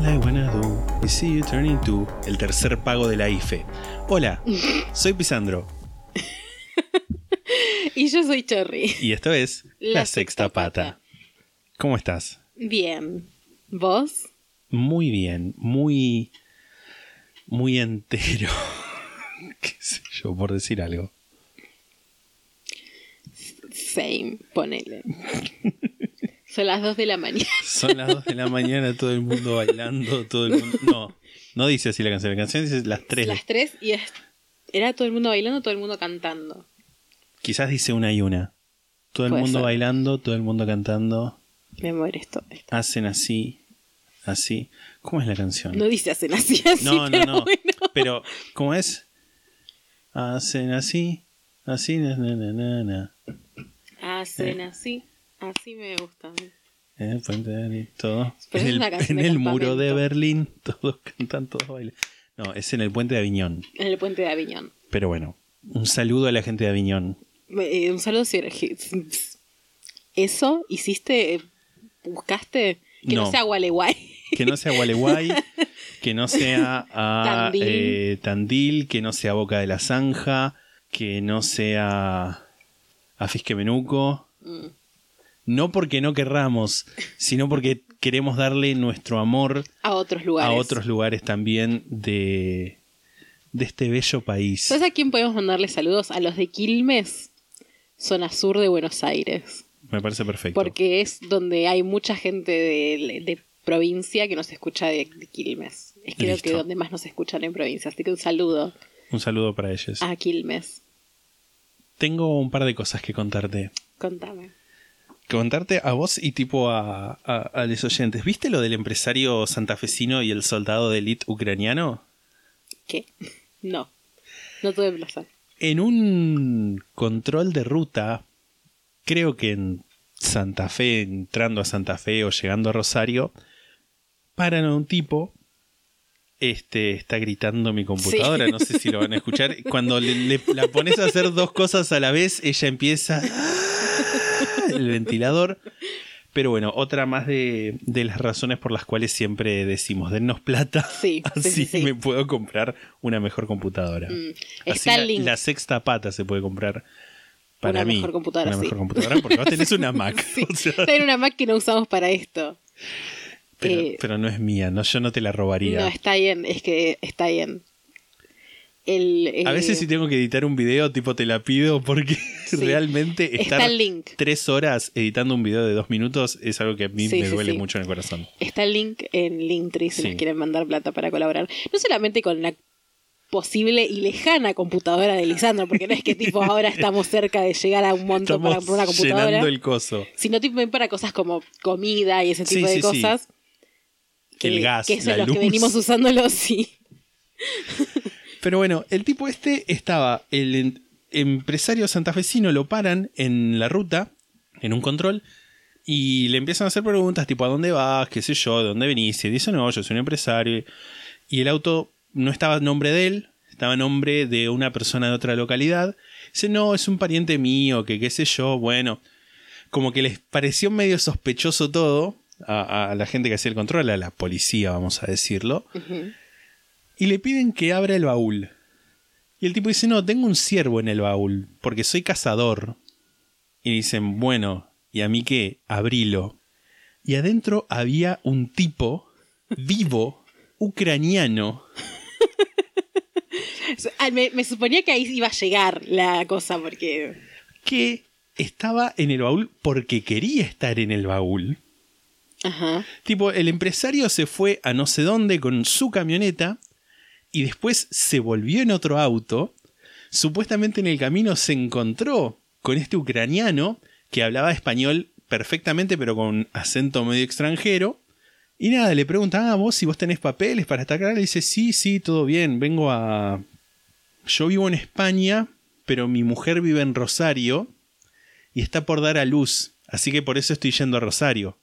Hola, Iguanadu. I see you turning to el tercer pago de la IFE. Hola, soy Pisandro Y yo soy Cherry. y esto es La, La Sexta Sexta Pata. Pata. ¿Cómo estás? Bien. ¿Vos? Muy bien, muy. muy entero. ¿Qué sé yo, por decir algo? Same, ponele. Son las 2 de la mañana. Son las 2 de la mañana, todo el mundo bailando, todo el mundo. No, no dice así la canción. La canción dice las 3. Las 3 y es- era todo el mundo bailando, todo el mundo cantando. Quizás dice una y una. Todo el Puede mundo ser. bailando, todo el mundo cantando. Me muere esto. esto. Hacen así, así. ¿Cómo es la canción? No dice hacen así, así. No, no, pero no. bueno. Pero, ¿cómo es? Hacen así, así, na, na, na, na, na. Hacen así. Así me gusta. a mí. En el puente de todo. Pero en el, muro de. Berlín, todos cantan, todos bailan. No, es en el puente de Aviñón. En el puente de Aviñón. Pero bueno, un saludo a la gente de Aviñón. Eh, un saludo si ¿Eso hiciste? eh, ¿Buscaste? Que no, No. sea Gualeguay. Que no sea Gualeguay, que no sea a, Tandil. eh, Tandil, que no sea Boca de la Zanja, que no sea a Fisquemenuco. Mm. No porque no querramos, sino porque queremos darle nuestro amor A otros lugares. a otros lugares también de, de este bello país. ¿Sabes a quién podemos mandarle saludos? A los de Quilmes, zona sur de Buenos Aires. Me parece perfecto. Porque es donde hay mucha gente de, de provincia que nos escucha de, de Quilmes. Es creo Listo. que donde más nos escuchan en provincia. Así que un saludo Un saludo para ellos. a Quilmes. Tengo un par de cosas que contarte. Contame. Contarte a vos y tipo a, a, a los oyentes. ¿Viste lo del empresario santafesino y el soldado de élite ucraniano? ¿Qué? No. No tuve plaza. En un control de ruta, creo que en Santa Fe, entrando a Santa Fe o llegando a Rosario, paran a un tipo. Este está gritando mi computadora, Sí. no sé si lo van a escuchar. Cuando le, le- la pones a hacer dos cosas a la vez, ella empieza el ventilador. Pero bueno, otra más de, de las razones por las cuales siempre decimos, dennos plata, Sí, sí, así sí, sí. me puedo comprar una mejor computadora. Mm. Así Está la, sexta pata se puede comprar para Una mí. mejor computadora, Una mejor computadora porque vos tenés una Mac. Sí. o sea, Tener una Mac que no usamos para esto. pero, Eh, pero no es mía, no, yo no te la robaría. No, está bien, es que está bien. El, A eh, veces si tengo que editar un video, tipo te la pido porque Sí. realmente Está estar el link. tres horas editando un video de dos minutos es algo que a mí Sí, me sí, duele mucho en el corazón. Está el link en Linktree si nos quieren mandar plata para colaborar. No solamente con la posible y lejana computadora de Lisandro, porque no es que tipo ahora estamos cerca de llegar a un monto para Estamos comprar una computadora, llenando el coso. sino tipo para cosas como comida y ese tipo de cosas. Que, El gas, que eso la es lo luz. que venimos usándolo, sí. Pero bueno, el tipo este estaba, el en- empresario santafesino lo paran en la ruta, en un control, y le empiezan a hacer preguntas tipo, ¿a dónde vas? ¿Qué sé yo? ¿De dónde venís? Y dice, no, yo soy un empresario. Y el auto no estaba a nombre de él, estaba a nombre de una persona de otra localidad. Dice, no, es un pariente mío, que qué sé yo, bueno. Como que les pareció medio sospechoso todo a, a la gente que hacía el control, a la policía, vamos a decirlo y le piden que abra el baúl. Y el tipo dice, no, tengo un ciervo en el baúl, porque soy cazador. Y dicen, bueno, ¿y a mí qué? Abrilo. Y adentro había un tipo vivo, ucraniano, Ah, Me, me suponía que ahí iba a llegar la cosa, porque. que estaba en el baúl porque quería estar en el baúl. Ajá. Tipo, el empresario se fue a no sé dónde con su camioneta y después se volvió en otro auto. Supuestamente en el camino se encontró con este ucraniano que hablaba español perfectamente pero con acento medio extranjero Y nada, le pregunta, ah, vos si vos tenés papeles para estar acá. Le dice, sí, sí, todo bien, vengo a... Yo vivo en España, pero mi mujer vive en Rosario y está por dar a luz, así que por eso estoy yendo a Rosario.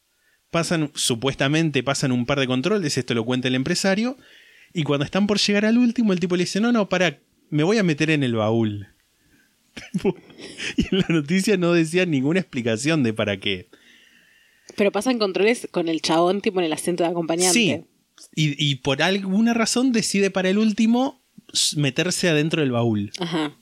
Pasan, supuestamente pasan un par de controles, esto lo cuenta el empresario, y cuando están por llegar al último, el tipo le dice, no, no, para, me voy a meter en el baúl. y en la noticia no decía ninguna explicación de para qué. Pero pasan controles con el chabón tipo en el acento de acompañante. Sí. Y, y por alguna razón decide para el último meterse adentro del baúl. Ajá.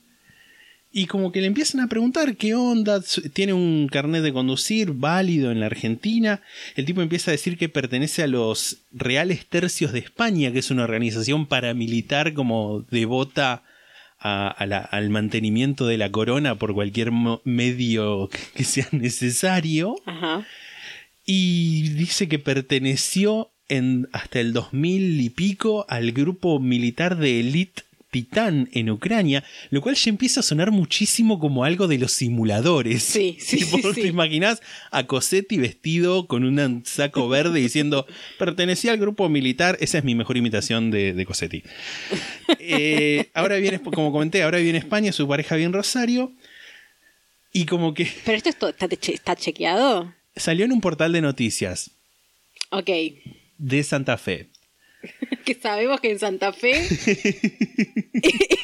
Y como que le empiezan a preguntar qué onda, tiene un carnet de conducir válido en la Argentina. El tipo empieza a decir que pertenece a los Reales Tercios de España, que es una organización paramilitar como devota a- a la- al mantenimiento de la corona por cualquier medio que sea necesario. Ajá. Y dice que perteneció en, hasta el 2000 y pico al grupo militar de élite Titán en Ucrania, lo cual ya empieza a sonar muchísimo como algo de los simuladores. Sí, sí, Tipo, sí, sí. ¿Te imaginas a Cosetti vestido con un saco verde diciendo pertenecía al grupo militar? Esa es mi mejor imitación de, de Cosetti. Eh, ahora viene, como comenté, ahora viene España, su pareja viene en Rosario. Y como que Pero esto es to- está, che- está chequeado. salió en un portal de noticias Ok. de Santa Fe. Que sabemos que en Santa Fe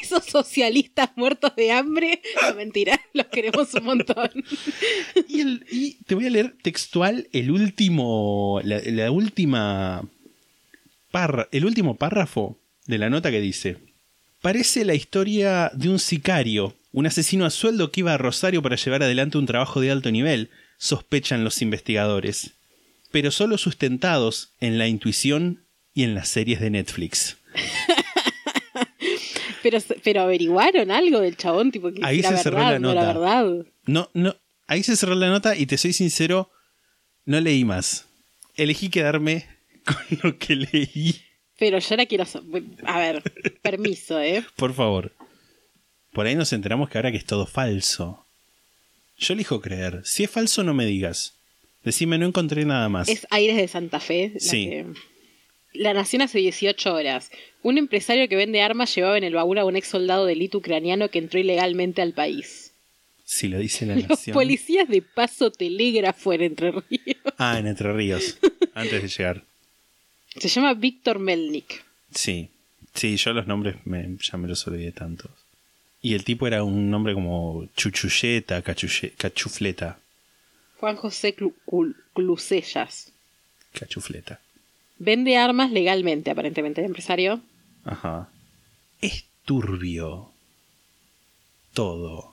esos socialistas muertos de hambre, no mentira, los queremos un montón. Y, te voy a leer textual el último. La, última. el último párrafo de la nota que dice. Parece la historia de un sicario, un asesino a sueldo que iba a Rosario para llevar adelante un trabajo de alto nivel, sospechan los investigadores. Pero solo sustentados en la intuición y en las series de Netflix. Pero, pero averiguaron algo del chabón, tipo que Ahí se cerró la no nota. verdad. No, no. Ahí se cerró la nota y te soy sincero, no leí más. Elegí quedarme con lo que leí. Pero yo ahora quiero. so- A ver, permiso, ¿eh? Por favor. Por ahí nos enteramos que ahora que es todo falso. Yo elijo creer. Si es falso, no me digas. Decime, no encontré nada más. Es Aires de Santa Fe. La, Sí. que- la nación hace 18 horas. Un empresario que vende armas llevaba en el baúl a un ex soldado de élite ucraniano que entró ilegalmente al país. Si lo dice la Los nación. policías de Paso Telégrafo en Entre Ríos. Ah, en Entre Ríos. Antes de llegar. Se llama Víctor Melnik. Sí. Sí, yo los nombres me, ya me los olvidé tantos. Y el tipo era un nombre como Chuchulleta, cachuche- Cachufleta. Juan José Clu- Cul- Clusellas. Cachufleta. Vende armas legalmente, aparentemente, el empresario. Ajá. Es turbio. Todo.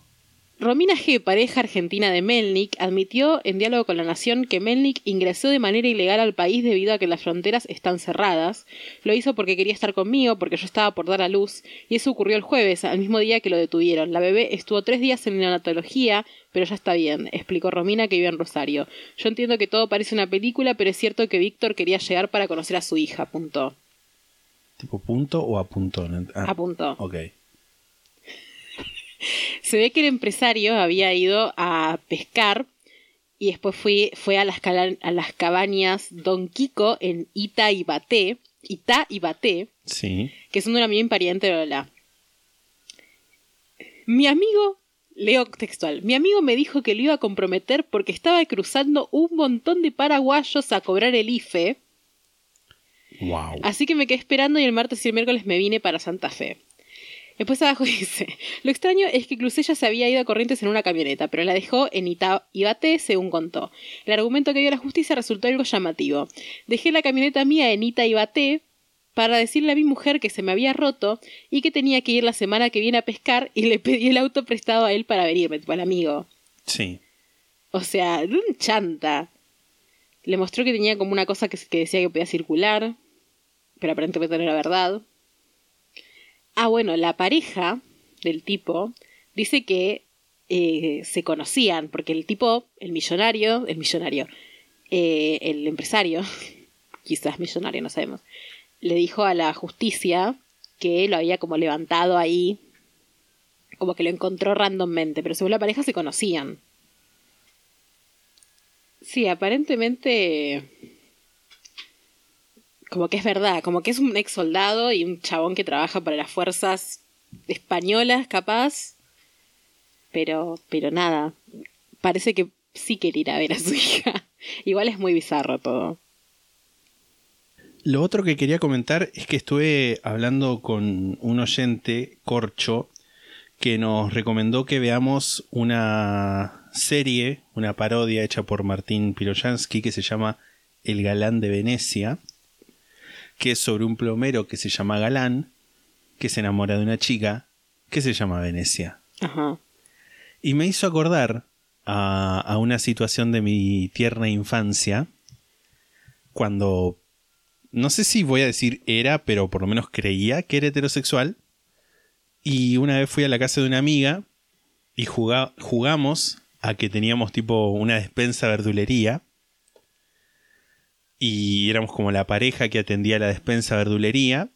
Romina G., pareja argentina de Melnik, admitió en diálogo con La Nación que Melnik ingresó de manera ilegal al país debido a que las fronteras están cerradas. Lo hizo porque quería estar conmigo, porque yo estaba por dar a luz, y eso ocurrió el jueves, al mismo día que lo detuvieron. La bebé estuvo tres días en neonatología, pero ya está bien, explicó Romina que vive en Rosario. Yo entiendo que todo parece una película, pero es cierto que Víctor quería llegar para conocer a su hija, apuntó. ¿Tipo punto o a punto? No ent- ah, Apuntó. Ok. Se ve que el empresario había ido a pescar y después fui, fue a las, a las cabañas Don Kiko en Ita y Baté, Ita y Baté, Sí. que son un amigo impariente de Lola. Mi amigo, leo textual, mi amigo me dijo que lo iba a comprometer porque estaba cruzando un montón de paraguayos a cobrar el IFE, Wow. Así que me quedé esperando y el martes y el miércoles me vine para Santa Fe. Después abajo dice, lo extraño es que Clusella se había ido a Corrientes en una camioneta, pero la dejó en Ita Ibaté, según contó. El argumento que dio la justicia resultó algo llamativo. Dejé la camioneta mía en Ita Ibaté para decirle a mi mujer que se me había roto y que tenía que ir la semana que viene a pescar y le pedí el auto prestado a él para venirme, tipo al amigo. Sí. O sea, un chanta. Le mostró que tenía como una cosa que, que decía que podía circular, pero aparentemente no era verdad. Ah, bueno, la pareja del tipo dice que eh, se conocían, porque el tipo, el millonario, el millonario, eh, el empresario, quizás millonario, no sabemos, le dijo a la justicia que lo había como levantado ahí, como que lo encontró randommente, pero según la pareja se conocían. Sí, aparentemente como que es verdad, como que es un ex soldado y un chabón que trabaja para las fuerzas españolas, capaz. Pero, pero nada, parece que sí quiere ir a ver a su hija. Igual es muy bizarro todo. Lo otro que quería comentar es que estuve hablando con un oyente, Corcho, que nos recomendó que veamos una serie, una parodia hecha por Martín Piroyansky que se llama El Galán de Venecia, que es sobre un plomero que se llama Galán, que se enamora de una chica que se llama Venecia. Ajá. Y me hizo acordar a, a una situación de mi tierna infancia, cuando, no sé si voy a decir era, pero por lo menos creía que era heterosexual. Y una vez fui a la casa de una amiga y juga- jugamos a que teníamos tipo una despensa verdulería. Y éramos como la pareja que atendía la despensa verdulería.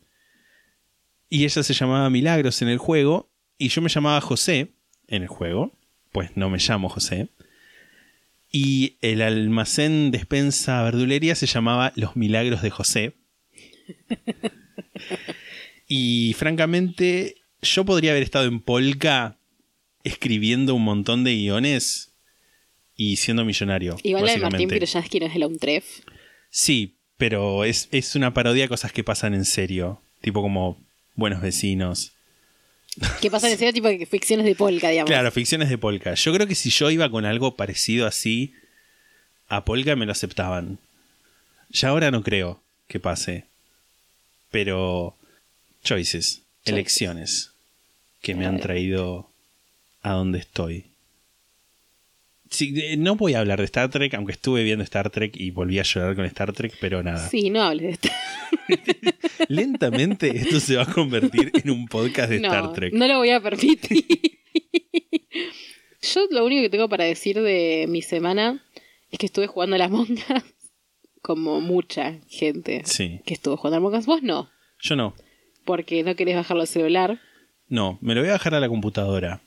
Y ella se llamaba Milagros en el juego. Y yo me llamaba José en el juego. Pues no me llamo José. Y el almacén despensa verdulería se llamaba Los Milagros de José. y francamente, yo podría haber estado en Polka escribiendo un montón de guiones y siendo millonario. Igual la de Martín. Piroyansky no es UNTREF. Sí, pero es, es una parodia de cosas que pasan en serio. Tipo como buenos vecinos. Que pasa en serio tipo de ficciones de polka, digamos. Claro, ficciones de Polka. Yo creo que si yo iba con algo parecido así, a Polka me lo aceptaban. Ya ahora no creo que pase. Pero choices, elecciones que me han traído a donde estoy. Sí, no voy a hablar de Star Trek, aunque estuve viendo Star Trek y volví a llorar con Star Trek, pero nada. Sí, no hables de esto. Lentamente esto se va a convertir en un podcast de no, Star Trek. no lo voy a permitir. Yo lo único que tengo para decir de mi semana es que estuve jugando a las mongas como mucha gente Sí. que estuvo jugando a las mongas. Vos no, Yo no. porque no querés bajarlo al celular. No, me lo voy a bajar a la computadora.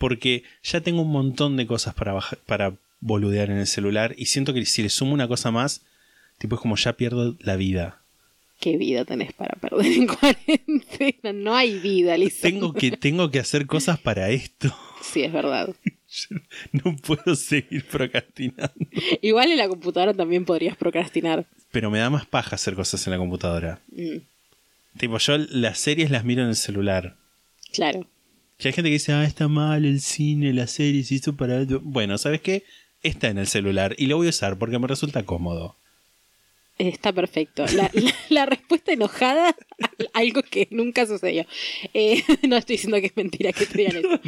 Porque ya tengo un montón de cosas para, baja- para boludear en el celular. Y siento que si le sumo una cosa más, tipo es como ya pierdo la vida. ¿Qué vida tenés para perder en cuarentena? No hay vida, Lisa. Tengo que, tengo que hacer cosas para esto. Sí, es verdad. No puedo seguir procrastinando. Igual en la computadora también podrías procrastinar. Pero me da más paja hacer cosas en la computadora. Mm, Tipo, yo las series las miro en el celular. claro. Que hay gente que dice, ah, está mal el cine, las series, y esto para... Bueno, ¿sabes qué? Está en el celular y lo voy a usar porque me resulta cómodo. Está perfecto. La, la- la respuesta enojada algo que nunca sucedió. Eh, no estoy diciendo que es mentira que te digan eso.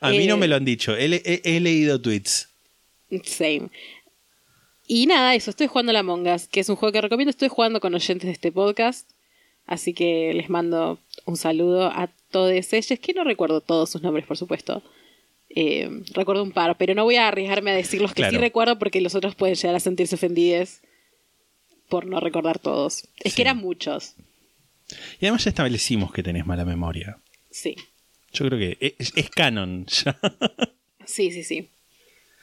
A mí no Eh, me lo han dicho. He, he- he leído tweets. Same. Y nada, eso. Estoy jugando a la Among Us, que es un juego que recomiendo. Estoy jugando con oyentes de este podcast. Así que les mando un saludo a todos ellos, que no recuerdo todos sus nombres, por supuesto. Eh, recuerdo un par, pero no voy a arriesgarme a decir los que sí recuerdo porque los otros pueden llegar a sentirse ofendidos por no recordar todos. Es Sí. que eran muchos. Y además ya establecimos que tenés mala memoria. Sí. Yo creo que es, es canon ya. Sí, sí, sí.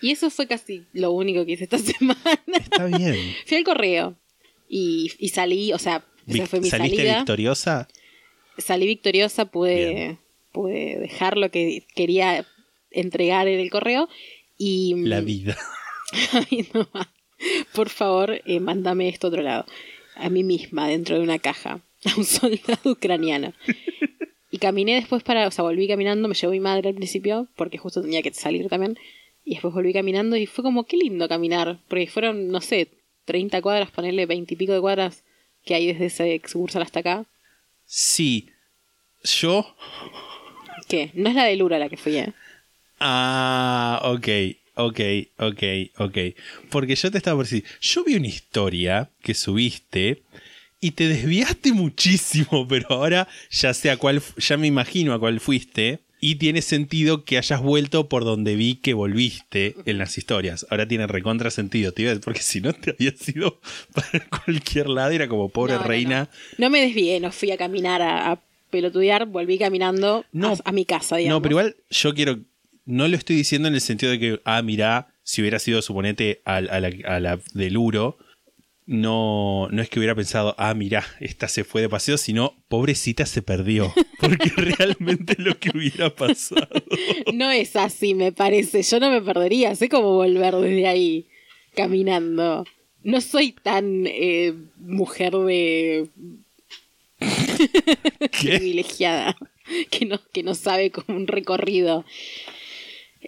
Y eso fue casi lo único que hice esta semana. Está bien. Fui al correo y, y salí, o sea, esa fue mi ¿Saliste salida. victoriosa? Salí victoriosa, pude, Bien. pude dejar lo que quería entregar en el correo y... La vida. Ay, no. Por favor, eh, mándame esto a otro lado. A mí misma, dentro de una caja. A un soldado ucraniano. Y caminé después para, o sea, volví caminando, me llevó mi madre al principio, porque justo tenía que salir también. Y después volví caminando y fue como, qué lindo caminar. Porque fueron, no sé, 30 cuadras, ponerle 20 y pico de cuadras que hay desde ese sucursal hasta acá. Sí. Yo. ¿Qué? No es la de Lura la que fui, ¿eh? Ah, ok, ok, ok, ok. Porque yo te estaba por decir, yo vi una historia que subiste y te desviaste muchísimo, pero ahora ya sé a cuál, ya me imagino a cuál fuiste. Y tiene sentido que hayas vuelto por donde vi que volviste en las historias. Ahora tiene recontra sentido, tío, porque si no te había sido para cualquier lado, era como pobre No, reina. No. No me desvié, no fui a caminar a, a pelotudear, volví caminando No, a, a mi casa, digamos. No, pero igual yo quiero. No lo estoy diciendo en el sentido de que, ah, mirá, si hubiera sido, suponete, a, a la, la del Uro, no, no es que hubiera pensado, ah, mirá, esta se fue de paseo, sino pobrecita se perdió. Porque realmente lo que hubiera pasado. No es así, me parece. Yo no me perdería. Sé cómo volver desde ahí caminando. No soy tan eh, mujer de privilegiada que no, que no sabe como un recorrido.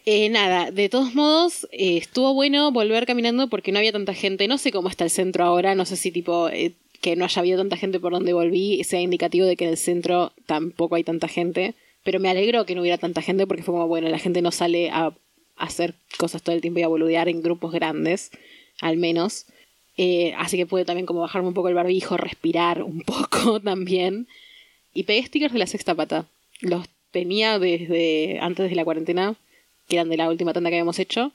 Eh, nada, de todos modos, eh, estuvo bueno volver caminando porque no había tanta gente. No sé cómo está el centro ahora, no sé si tipo eh, que no haya habido tanta gente por donde volví sea indicativo de que en el centro tampoco hay tanta gente. Pero me alegro que no hubiera tanta gente porque fue como, bueno, la gente no sale a hacer cosas todo el tiempo y a boludear en grupos grandes, al menos. Eh, así que pude también como bajarme un poco el barbijo, respirar un poco también. Y pegué stickers de la sexta pata. Los tenía desde antes de la cuarentena, que eran de la última tanda que habíamos hecho.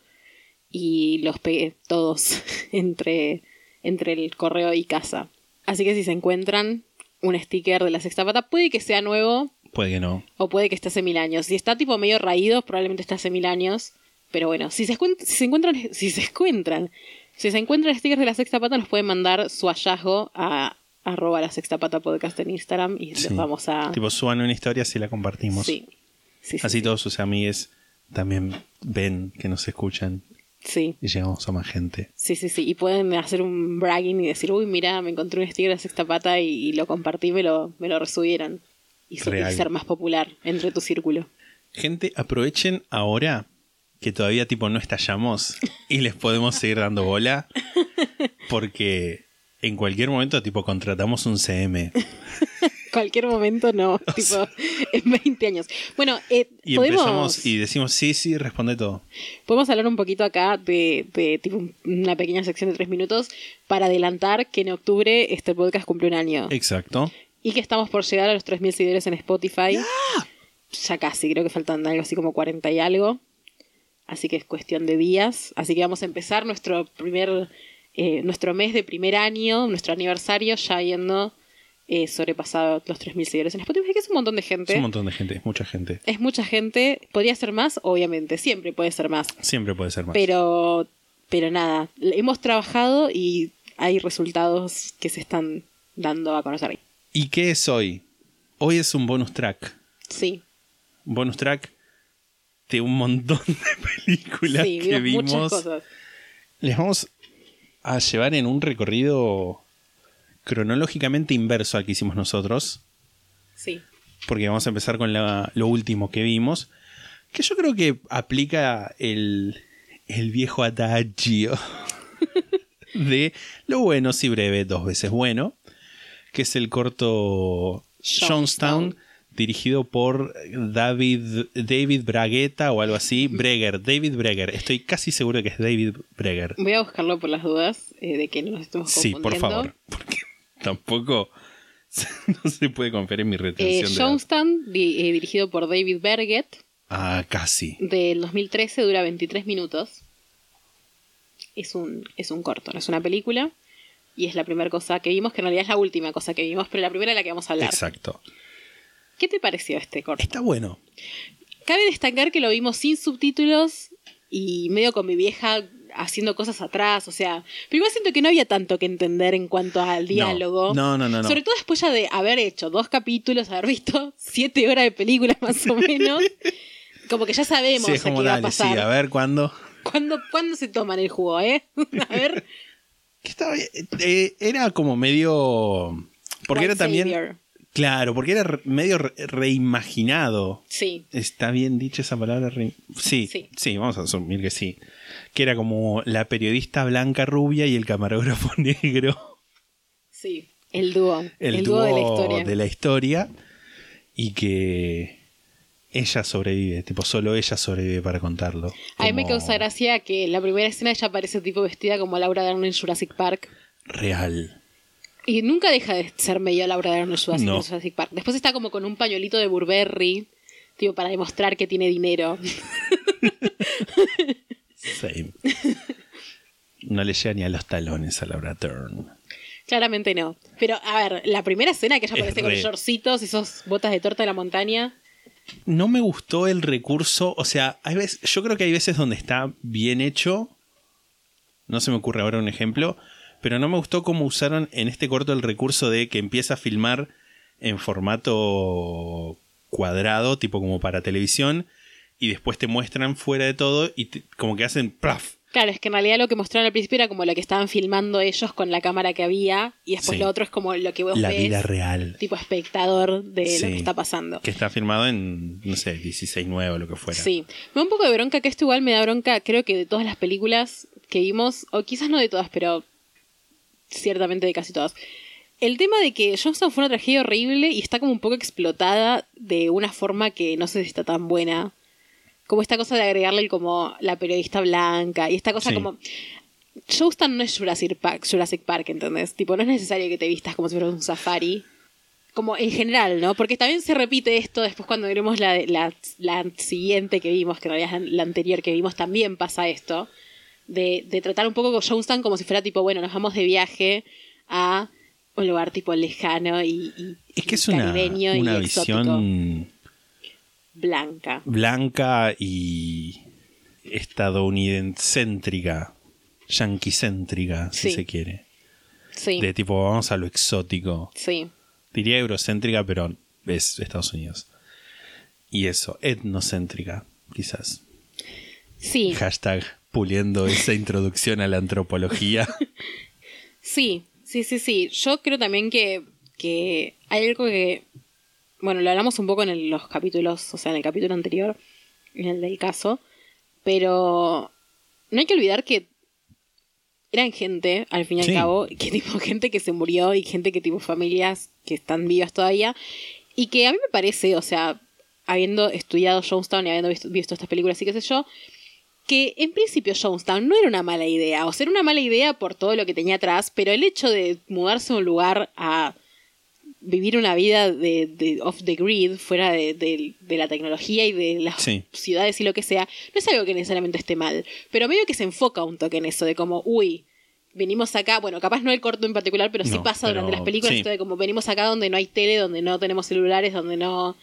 Y los pegué todos entre, entre el correo y casa. Así que si se encuentran un sticker de la sexta pata, puede que sea nuevo Puede que no. o puede que esté hace mil años. Si está tipo medio raído, probablemente está hace mil años. Pero bueno, si se, si se encuentran, si se encuentran, si se encuentran stickers de la sexta pata, nos pueden mandar su hallazgo a arroba la sexta pata podcast en Instagram y Sí. les vamos a. Tipo, suban una historia si la compartimos. sí. Sí, sí, Así sí. todos sus amigues también ven que nos escuchan Sí, y llegamos a más gente. sí, sí, sí. Y pueden hacer un bragging y decir, uy, mira, me encontré un sticker de sexta pata y, y lo compartí, me lo, me lo resubieron. Y, se- y Real. ser más popular entre tu círculo. Gente, aprovechen ahora que todavía tipo no estallamos y les podemos seguir dando bola porque en cualquier momento tipo contratamos un CM Cualquier momento no, tipo, en 20 años. Bueno, eh, y podemos, empezamos y decimos sí, sí, responde todo. podemos hablar un poquito acá de, de tipo un- una pequeña sección de tres minutos para adelantar que en octubre este podcast cumple un año Exacto. y que estamos por llegar a los 3.000 seguidores en Spotify. Ya casi, creo que faltan algo así como 40 y algo. Así que es cuestión de días. Así que vamos a empezar nuestro primer, eh, nuestro mes de primer año, nuestro aniversario, ya yendo eh, sobrepasado los 3.000 seguidores en Spotify, que es un montón de gente. Es un montón de gente, es mucha gente. Es mucha gente. ¿Podría ser más? Obviamente, siempre puede ser más. Siempre puede ser más. Pero, pero nada, hemos trabajado y hay resultados que se están dando a conocer. ¿Y qué es hoy? Hoy es un bonus track. Sí, Un bonus track de un montón de películas sí, que vimos muchas vimos. cosas. Les vamos a llevar en un recorrido cronológicamente inverso al que hicimos nosotros, Sí, porque vamos a empezar con la- lo último que vimos, que yo creo que aplica el, el viejo adagio de lo bueno si breve, dos veces bueno, que es el corto Jonestown. Dirigido por David, David Bragueta o algo así, Breger, David Breger, estoy casi seguro que es David Breger. voy a buscarlo por las dudas eh, de que no nos estemos Sí, confundiendo. por favor, porque tampoco no se puede confiar en mi Eh, retención de datos. Jonestown, di- eh, dirigido por David Berget, Ah, casi. del 2013, dura 23 minutos. Es un, es un corto, no es una película. Y es la primera cosa que vimos, que en realidad es la última cosa que vimos, pero la primera de la que vamos a hablar. Exacto. ¿Qué te pareció este corto? Está bueno. Cabe destacar que lo vimos sin subtítulos y medio con mi vieja haciendo cosas atrás, o sea, pero igual siento que no había tanto que entender en cuanto al diálogo. No, no, no, no. Sobre todo después ya de haber hecho dos capítulos, haber visto siete horas de película más o menos, como que ya sabemos Sí, es a qué como va a dale, sí, pasar. a ver cuándo. ¿Cuándo, cuándo se toman el jugo, eh? A ver. Que estaba bien. Eh, era como medio. Porque White era también. Savior. Claro, porque era medio re- reimaginado. Sí, ¿Está bien dicha esa palabra? Sí, Sí. sí, vamos a asumir que sí. Que era como la periodista blanca rubia y el camarógrafo negro. sí. El dúo. El, El, dúo dúo de la historia. de la historia. Y que ella sobrevive, tipo, solo ella sobrevive para contarlo. A mí me causa gracia que la primera escena ella aparece tipo vestida como Laura Dern en Jurassic Park. Real. Y nunca deja de ser medio Laura Dern en Jurassic, No. Jurassic Park. Después está como con un pañuelito de Burberry, tipo para demostrar que tiene dinero. Same. No le llega ni a los talones a Laura Turn. Claramente no. Pero, a ver, la primera escena que ella Es aparece con re- shortcitos y esos botas de torta de la montaña. No me gustó el recurso. O sea, hay veces, yo creo que hay veces donde está bien hecho. No se me ocurre ahora un ejemplo. Pero no me gustó cómo usaron en este corto el recurso de que empieza a filmar en formato cuadrado, tipo como para televisión, y después te muestran fuera de todo y te- como que hacen ¡plaf! Claro, es que en realidad lo que mostraron al principio era como lo que estaban filmando ellos con la cámara que había y después Sí. lo otro es como lo que vos La ves vida real. tipo espectador de lo que está pasando. Que está filmado en, no sé, 16.9 o lo que fuera. Sí, me da un poco de bronca, que esto igual me da bronca, creo que de todas las películas que vimos, o quizás no de todas, pero ciertamente de casi todas. El tema de que Johnstown fue una tragedia horrible y está como un poco explotada de una forma que no sé si está tan buena. Como esta cosa de agregarle como la periodista blanca y esta cosa Sí. como... Johnstown no es Jurassic Park, Jurassic Park, ¿entendés? Tipo, no es necesario que te vistas como si fueras un safari como en general, ¿no? Porque también se repite esto después cuando veremos la, la, la siguiente que vimos, que en realidad es la anterior que vimos, también pasa esto, de, de tratar un poco con Jonestown como si fuera tipo, bueno, nos vamos de viaje a un lugar tipo lejano y, y- Es que es una, una visión blanca. blanca y estadounidense-céntrica, yanquicéntrica, si Sí. se quiere. Sí, De tipo, vamos a lo exótico. sí, Diría eurocéntrica, pero es Estados Unidos. Y eso, etnocéntrica, quizás. sí, Hashtag puliendo esa introducción a la antropología. Sí, sí, sí, sí. Yo creo también que, que hay algo que, bueno, lo hablamos un poco en el- los capítulos, o sea, en el capítulo anterior, en el del caso, pero no hay que olvidar que eran gente, al fin y al cabo, que tipo gente que se murió y gente que tipo familias que están vivas todavía, y que a mí me parece, o sea, habiendo estudiado Jonestown y habiendo visto, visto estas películas y qué sé yo, que en principio Jonestown no era una mala idea, o sea, era una mala idea por todo lo que tenía atrás, pero el hecho de mudarse a un lugar a vivir una vida de, de off the grid, fuera de, de- de la tecnología y de las Sí. ciudades y lo que sea, no es algo que necesariamente esté mal, pero medio que se enfoca un toque en eso, de como, uy, venimos acá, bueno, capaz no el corto en particular, pero sí pasa pero durante las películas, sí. esto de como venimos acá donde no hay tele, donde no tenemos celulares, donde no...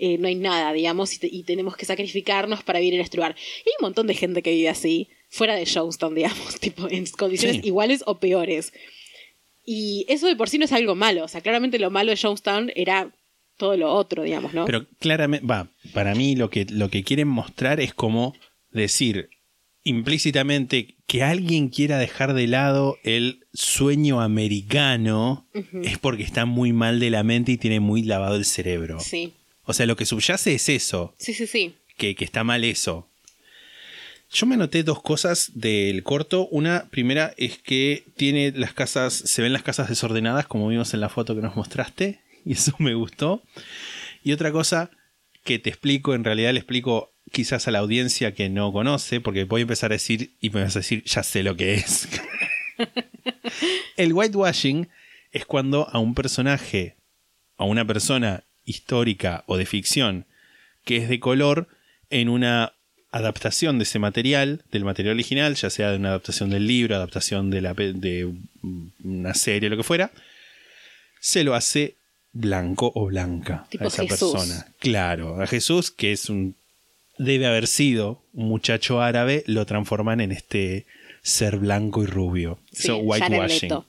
eh, no hay nada, digamos, y, te- y tenemos que sacrificarnos para vivir en este lugar. Y hay un montón de gente que vive así, fuera de Jonestown, digamos, tipo, en condiciones Sí. iguales o peores. Y eso de por sí no es algo malo. O sea, claramente lo malo de Jonestown era todo lo otro, digamos, ¿no? Pero claramente, va, para mí lo que, lo que quieren mostrar es como decir implícitamente que alguien quiera dejar de lado el sueño americano es porque está muy mal de la mente y tiene muy lavado el cerebro. Sí, O sea, lo que subyace es eso, sí, sí, sí. que, que está mal eso. Yo me anoté dos cosas del corto. Una primera es que tiene las casas, se ven las casas desordenadas como vimos en la foto que nos mostraste. Y eso me gustó. Y otra cosa que te explico, en realidad le explico quizás a la audiencia que no conoce, porque voy a empezar a decir y me vas a decir, ya sé lo que es. El whitewashing es cuando a un personaje, a una persona histórica o de ficción que es de color, en una adaptación de ese material, del material original, ya sea de una adaptación del libro, adaptación de, la, de una serie, lo que fuera, se lo hace blanco o blanca Tipo a esa Jesús. persona. Claro, a Jesús, que es un. debe haber sido un muchacho árabe, lo transforman en este ser blanco y rubio. Sí, So, Jared whitewashing.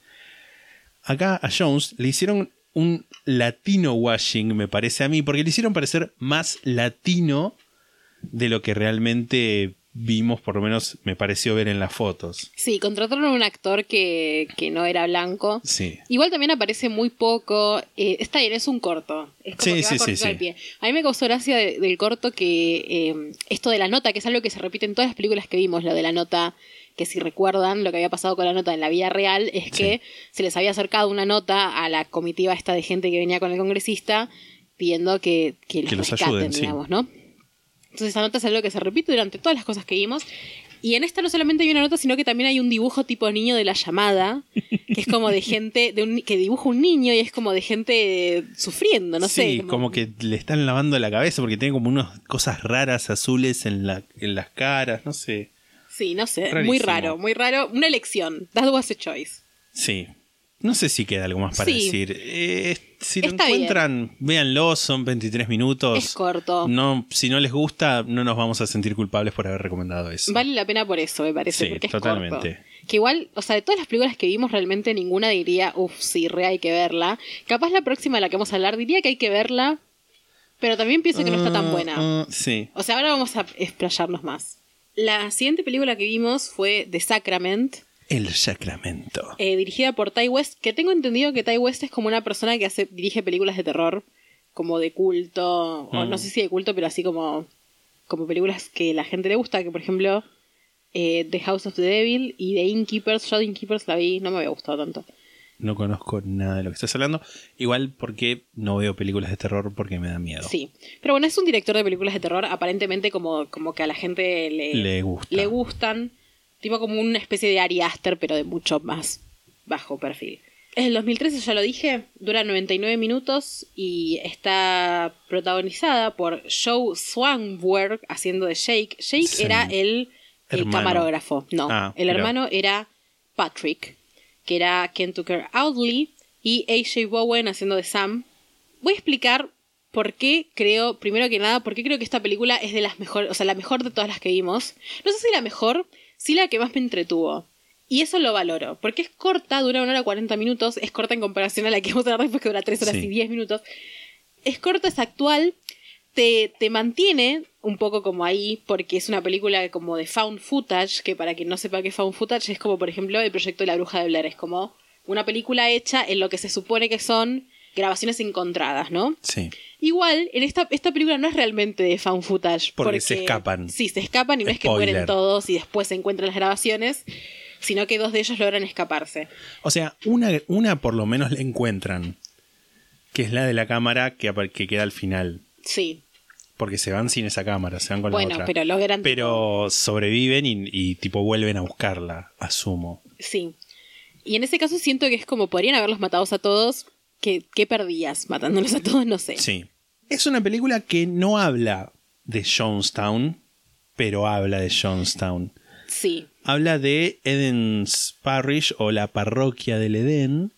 Acá a Jones le hicieron un latino washing, me parece a mí, porque le hicieron parecer más latino de lo que realmente vimos, por lo menos me pareció ver en las fotos. Sí, contrataron a un actor que, que no era blanco. Sí. Igual también aparece muy poco. eh, está bien, es un corto. Es como Sí, que va sí, sí, al pie. A mí me causó gracia de- del corto que eh, esto de la nota, que es algo que se repite en todas las películas que vimos, lo de la nota, que si recuerdan lo que había pasado con la nota en la vida real, es que se les había acercado una nota a la comitiva esta de gente que venía con el congresista pidiendo que, que los, Que los rescaten, ayuden, sí. ¿no? Entonces esa nota es algo que se repite durante todas las cosas que vimos. Y en esta no solamente hay una nota, sino que también hay un dibujo tipo niño de la llamada, que es como de gente, de un, que dibuja un niño y es como de gente sufriendo, no sí, sé. como... que le están lavando la cabeza porque tiene como unas cosas raras azules en, la, en las caras, no sé. Sí, no sé, muy raro, muy raro. Una elección, that was a choice. Sí. No sé si queda algo más para Sí. decir. Eh, si lo Está bien. encuentran, véanlo, son 23 minutos. Es corto. No, si no les gusta, no nos vamos a sentir culpables por haber recomendado eso. Vale la pena por eso, me parece, Sí, porque es totalmente. corto. Que igual, o sea, de todas las películas que vimos, realmente ninguna diría, uff, sí, re hay que verla. Capaz la próxima de la que vamos a hablar diría que hay que verla, pero también pienso que no está tan buena. Ah, ah, sí. O sea, ahora vamos a explayarnos más. La siguiente película que vimos fue The Sacrament, El Sacramento. eh, dirigida por Ty West, que tengo entendido que Ty West es como una persona que hace, dirige películas de terror, como de culto, o no sé si de culto, pero así como, como películas que la gente le gusta, que por ejemplo eh, The House of the Devil y The Innkeepers, yo The Innkeepers la vi, no me había gustado tanto. No conozco nada de lo que estás hablando. Igual porque no veo películas de terror porque me da miedo. Sí, pero bueno, es un director de películas de terror, aparentemente como, como que a la gente le, Le gusta. le gustan, tipo como una especie de Ari Aster, pero de mucho más bajo perfil. Es el 2013, ya lo dije, dura 99 minutos y está protagonizada por Joe Swanberg haciendo de Jake. Jake Sí. era el, el camarógrafo, no, Ah, el hermano era Patrick, que era Ken Tucker Audley, y AJ Bowen haciendo de Sam. Voy a explicar por qué creo, primero que nada, por qué creo que esta película es de las mejores, o sea, la mejor de todas las que vimos. No sé si la mejor, sí la que más me entretuvo. Y eso lo valoro, porque es corta, dura una hora 40 minutos, es corta en comparación a la que vamos a hablar después que dura 3 horas Sí. y 10 minutos. Es corta, es actual, te, te mantiene un poco como ahí, porque es una película como de found footage, que para quien no sepa qué es found footage, es como por ejemplo el proyecto de la bruja de Blair, es como una película hecha en lo que se supone que son grabaciones encontradas, ¿no? Sí. Igual, en esta, esta película no es realmente de found footage. Porque se escapan. Sí, se escapan y no es que mueren todos y después se encuentran las grabaciones, sino que dos de ellos logran escaparse. O sea, una, una por lo menos la encuentran. Que es la de la cámara que, que queda al final. Sí. Porque se van sin esa cámara, se van con la Bueno, otra. pero logran. Pero sobreviven y, y tipo vuelven a buscarla, asumo. Sí. Y en ese caso siento que es como podrían haberlos matado a todos. ¿Qué, qué perdías matándolos a todos? No sé. Sí. Es una película que no habla de Jonestown, pero habla de Jonestown. Sí. Habla de Eden's Parish o la parroquia del Edén,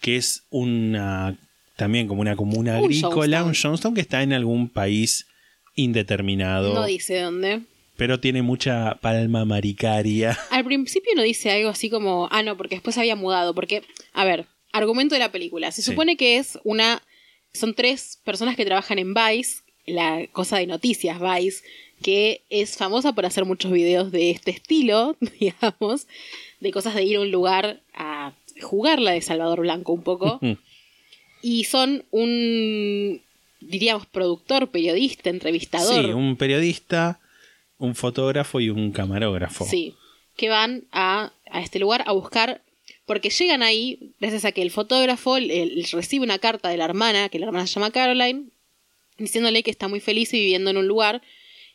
que es una también como una comuna Un agrícola, Jonestown. un Jonestown que está en algún país indeterminado, No dice dónde. pero tiene mucha palma maricaria. Al principio no dice algo así como, ah, no, porque después había mudado. Porque, a ver, argumento de la película. Se Sí. supone que es una. Son tres personas que trabajan en Vice, la cosa de noticias Vice, que es famosa por hacer muchos videos de este estilo, digamos, de cosas de ir a un lugar a jugarla de Salvador Blanco un poco. y son un, diríamos, productor, periodista, entrevistador. Sí, un periodista, un fotógrafo y un camarógrafo. Sí, que van a, a este lugar a buscar, porque llegan ahí gracias a que el fotógrafo le recibe una carta de la hermana, que la hermana se llama Caroline, diciéndole que está muy feliz y viviendo en un lugar.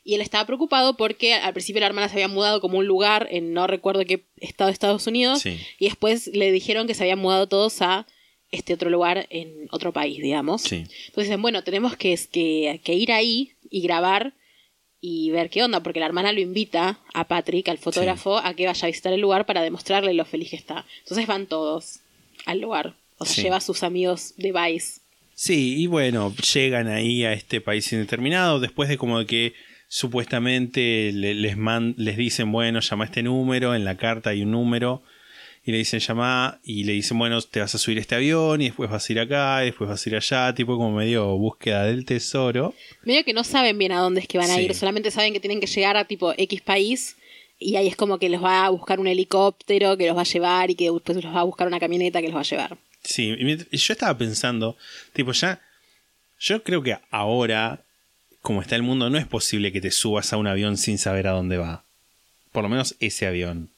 Y él estaba preocupado porque al principio la hermana se había mudado como un lugar en no recuerdo qué estado de Estados Unidos. Sí. Y después le dijeron que se habían mudado todos a este otro lugar en otro país, digamos. Sí. Entonces dicen, bueno, tenemos que, que, que ir ahí y grabar y ver qué onda, porque la hermana lo invita a Patrick, al fotógrafo, a que vaya a visitar el lugar para demostrarle lo feliz que está. Entonces van todos al lugar. O sea, Sí. lleva a sus amigos de Vice. Sí, y bueno, llegan ahí a este país indeterminado después de como que supuestamente le- les, man- les dicen, bueno, llama a este número, en la carta hay un número, y le dicen llama, y le dicen, bueno, te vas a subir a este avión, y después vas a ir acá, y después vas a ir allá, tipo como medio búsqueda del tesoro. Medio que no saben bien a dónde es que van a Sí. ir, solamente saben que tienen que llegar a tipo X país. Y ahí es como que los va a buscar un helicóptero que los va a llevar y que después los va a buscar una camioneta que los va a llevar. Sí, y yo estaba pensando, tipo, ya, yo creo que ahora, como está el mundo, no es posible que te subas a un avión sin saber a dónde va. Por lo menos ese avión.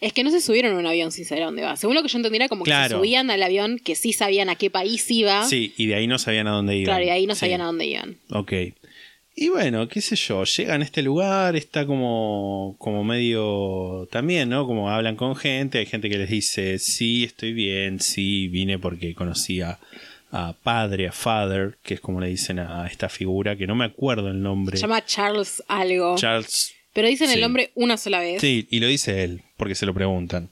Es que no se subieron a un avión sin saber a dónde va. Según lo que yo entendí era como que se subían al avión que sí sabían a qué país iba. Sí, y de ahí no sabían a dónde iban. Claro, y ahí no Sí. sabían a dónde iban. Ok. Y bueno, qué sé yo, llegan a este lugar, está como, como medio también, ¿no? Como hablan con gente, hay gente que les dice, sí, estoy bien, sí, vine porque conocía a padre, a father, que es como le dicen a, a esta figura, que no me acuerdo el nombre. Se llama Charles algo. Charles. Pero dicen sí. el nombre una sola vez. Sí, y lo dice él, porque se lo preguntan.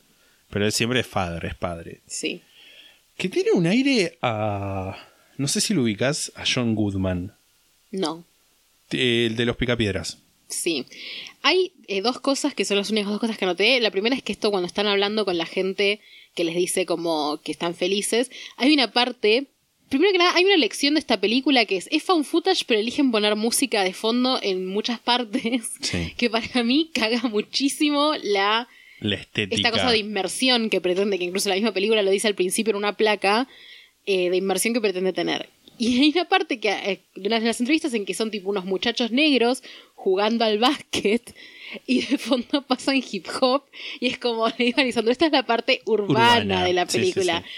Pero él siempre es father, es padre. Sí. Que tiene un aire a... No sé si lo ubicas, a John Goodman, No. el de los picapiedras. Sí. Hay eh, dos cosas que son las únicas dos cosas que anoté. La primera es que esto cuando están hablando con la gente que les dice como que están felices, hay una parte... Primero que nada, hay una lección de esta película que es, es found footage, pero eligen poner música de fondo en muchas partes, Sí. que para mí caga muchísimo la La estética. esta cosa de inmersión que pretende, que incluso la misma película lo dice al principio en una placa, eh, de inmersión que pretende tener. Y hay una parte que, eh, de una de las entrevistas en que son tipo unos muchachos negros jugando al básquet y de fondo pasan hip hop y es como le avisando, esta es la parte urbana, Urbana, de la sí, película. sí.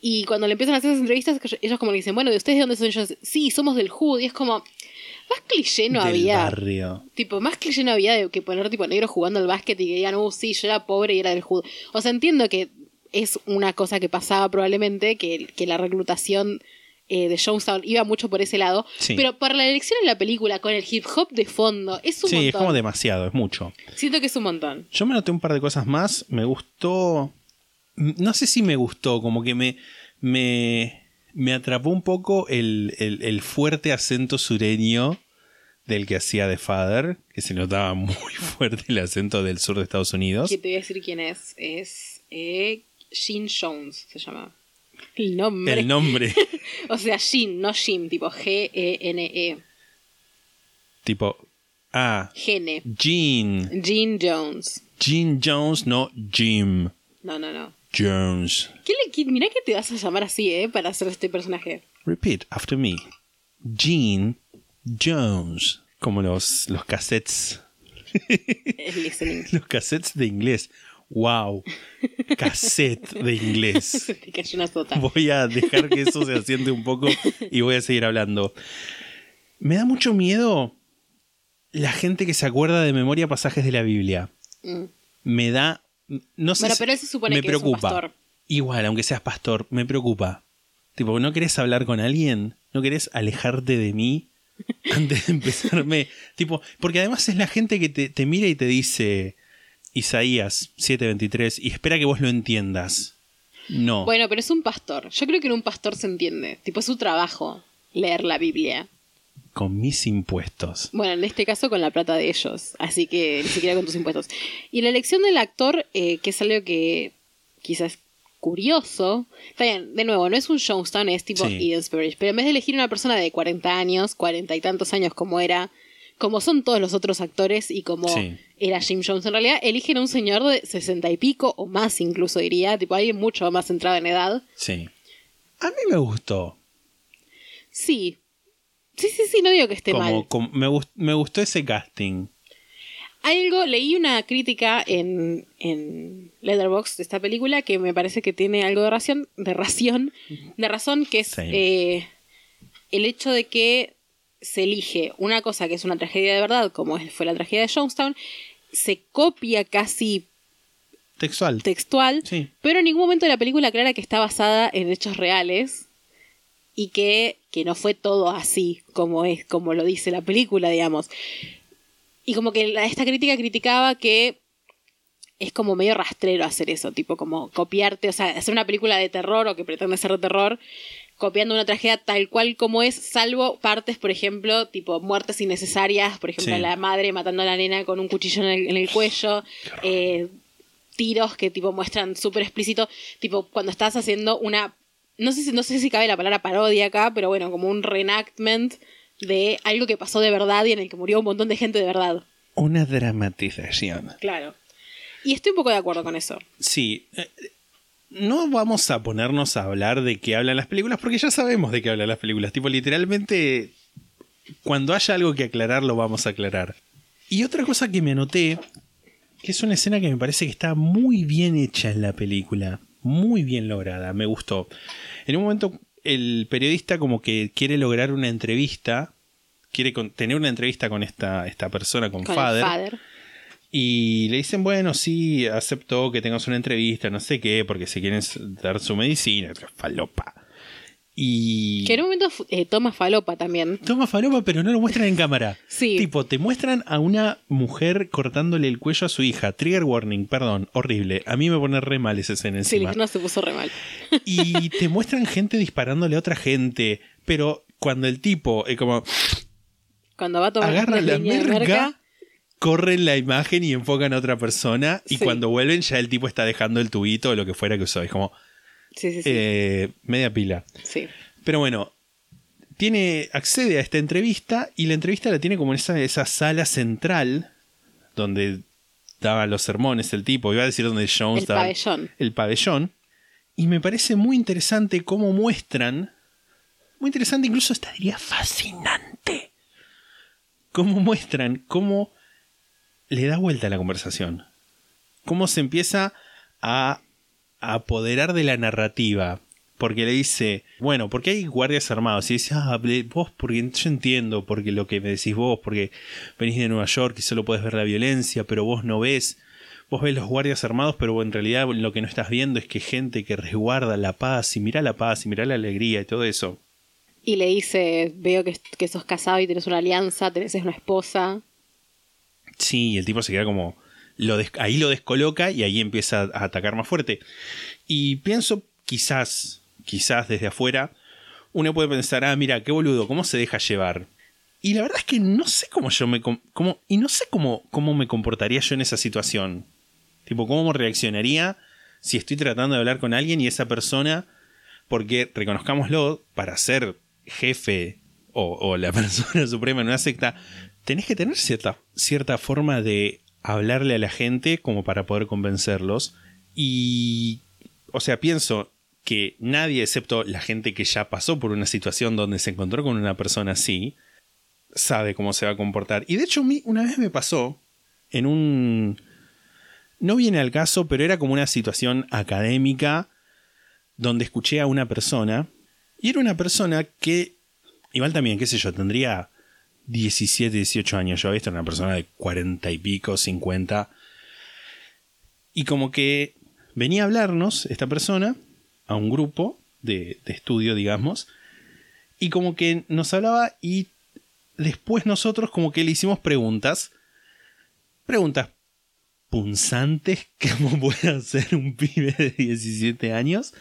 Y cuando le empiezan a hacer esas entrevistas, ellos como le dicen, bueno, ¿de ustedes de dónde son ellos? Sí, somos del Hood. Y es como, más cliché no del había. barrio. Tipo, más cliché no había de que poner tipo negro jugando al básquet y que digan, oh, sí, yo era pobre y era del judo. O sea, entiendo que es una cosa que pasaba probablemente, que, que la reclutación eh, de Jonestown iba mucho por ese lado. Sí. Pero para la elección en la película, con el hip hop de fondo, es un Sí, es como demasiado, es mucho. Siento que es un montón. Yo me noté un par de cosas más. Me gustó. No sé si me gustó, como que me. Me, me atrapó un poco el, el- el fuerte acento sureño del que hacía de Father, que se notaba muy fuerte el acento del sur de Estados Unidos. Que te voy a decir quién es. Es eh, Gene Jones, se llama. El nombre. El nombre, O sea, Gene, no Jim, tipo G-E-N-E. tipo. Ah, Gene. Gene. Gene Jones. Gene Jones, no Jim No, no, no. Jones. ¿Qué le, mirá que te vas a llamar así, ¿eh? Para hacer este personaje. Repeat after me. Gene Jones. Como los, los cassettes El. Los cassettes de inglés. Wow. Cassette de inglés. Te cayó una sota. Voy a dejar que eso se asiente un poco y voy a seguir hablando. Me da mucho miedo la gente que se acuerda de memoria pasajes de la Biblia. Mm. Me da. No sé. Bueno, si- pero él se supone me que es un preocupa. pastor. Igual, aunque seas pastor, me preocupa. Tipo, ¿no querés hablar con alguien? ¿No querés alejarte de mí antes de empezarme? tipo, porque además es la gente que te, te mira y te dice Isaías 7:23 y espera que vos lo entiendas. No. Bueno, pero es un pastor. Yo creo que en un pastor se entiende. Tipo, es su trabajo leer la Biblia. Con mis impuestos. Bueno, en este caso con la plata de ellos. Así que ni siquiera con tus impuestos. Y la elección del actor, eh, que es algo que quizás curioso. Está bien, de nuevo, no es un Jonestown, es tipo Sí. Eden. Pero en vez de elegir una persona de 40 años, 40 y tantos años como era, como son todos los otros actores y como Sí. era Jim Jones en realidad, eligen a un señor de 60 y pico o más incluso diría, tipo alguien mucho más entrado en edad. Sí. A mí me gustó. Sí. Sí, sí, sí, no digo que esté mal. Como, me, gust- me gustó ese casting. Algo, leí una crítica en, en Letterboxd de esta película que me parece que tiene algo de ración, de ración, de razón, que es eh, el hecho de que se elige una cosa que es una tragedia de verdad, como fue la tragedia de Jonestown, se copia casi Textual. textual, Sí. pero en ningún momento la película aclara que está basada en hechos reales y que, que no fue todo así como es, como lo dice la película, digamos. Y como que la- esta crítica criticaba que es como medio rastrero hacer eso, tipo como copiarte, o sea, hacer una película de terror o que pretende ser de terror, copiando una tragedia tal cual como es, salvo partes, por ejemplo, tipo muertes innecesarias, por ejemplo, Sí. la madre matando a la nena con un cuchillo en el, en el cuello, eh, tiros que tipo muestran súper explícito, tipo cuando estás haciendo una, no sé si, no sé si cabe la palabra parodia acá, pero bueno, como un reenactment de algo que pasó de verdad y en el que murió un montón de gente de verdad. Una dramatización. Claro. Y estoy un poco de acuerdo con eso. Sí. eh, No vamos a ponernos a hablar de qué hablan las películas, porque ya sabemos de qué hablan las películas. Tipo, literalmente, cuando haya algo que aclarar, lo vamos a aclarar. Y otra cosa que me anoté, que es una escena que me parece que está muy bien hecha en la película. Muy bien lograda, me gustó. En un momento, el periodista como que quiere lograr una entrevista, quiere con- tener una entrevista con esta, esta persona, con, father. Y le dicen, bueno, sí, aceptó que tengas una entrevista, no sé qué, porque se quieren dar su medicina. Falopa. Y. Que en un momento eh, toma falopa también. Toma falopa, pero no lo muestran en cámara. Sí. Tipo, te muestran a una mujer cortándole el cuello a su hija. Trigger warning, perdón, horrible. A mí me pone re mal esa escena Sí, encima. no se puso re mal. Y te muestran gente disparándole a otra gente. Pero cuando el tipo, eh, como, Cuando va a tomar agarra la línea de merca, merca, corren la imagen y enfocan a otra persona. Y Sí. cuando vuelven, ya el tipo está dejando el tubito o lo que fuera que usó. Es como Sí, sí, sí. eh, media pila. sí. Pero bueno, tiene, accede a esta entrevista y la entrevista la tiene como en esa, esa sala central donde daba los sermones el tipo. Iba a decir donde Jones El pabellón. el pabellón. Y me parece muy interesante cómo muestran, muy interesante, incluso hasta diría fascinante, cómo muestran cómo le da vuelta a la conversación. Cómo se empieza a apoderar de la narrativa. Porque le dice, bueno, porque hay guardias armados. Y dice, ah, vos, porque yo entiendo, porque lo que me decís vos, porque venís de Nueva York y solo podés ver la violencia, pero vos no ves. Vos ves los guardias armados, pero en realidad lo que no estás viendo es que gente que resguarda la paz, y mira la paz, y mira la alegría y todo eso. Y le dice, veo que, que sos casado y tenés una alianza, tenés una esposa. Sí, y el tipo se queda como. Lo ahí lo descoloca y ahí empieza a atacar más fuerte. Y pienso, quizás, quizás desde afuera, uno puede pensar, ah, mira, qué boludo, ¿cómo se deja llevar? Y la verdad es que no sé cómo yo me. Cómo, y no sé cómo, cómo me comportaría yo en esa situación. Tipo, cómo reaccionaría si estoy tratando de hablar con alguien y esa persona. Porque, reconozcámoslo, para ser jefe o, o la persona suprema en una secta, tenés que tener cierta, cierta forma de hablarle a la gente como para poder convencerlos. Y, o sea, pienso que nadie, excepto la gente que ya pasó por una situación donde se encontró con una persona así, sabe cómo se va a comportar. Y de hecho, una vez me pasó en un... No viene al caso, pero era como una situación académica donde escuché a una persona. Y era una persona que, igual también, qué sé yo, tendría 17, 18 años. Yo había visto una persona de 40 y pico, 50. Y como que venía a hablarnos esta persona a un grupo de, de estudio, digamos. Y como que nos hablaba y después nosotros como que le hicimos preguntas. Preguntas punzantes como puede hacer un pibe de 17 años.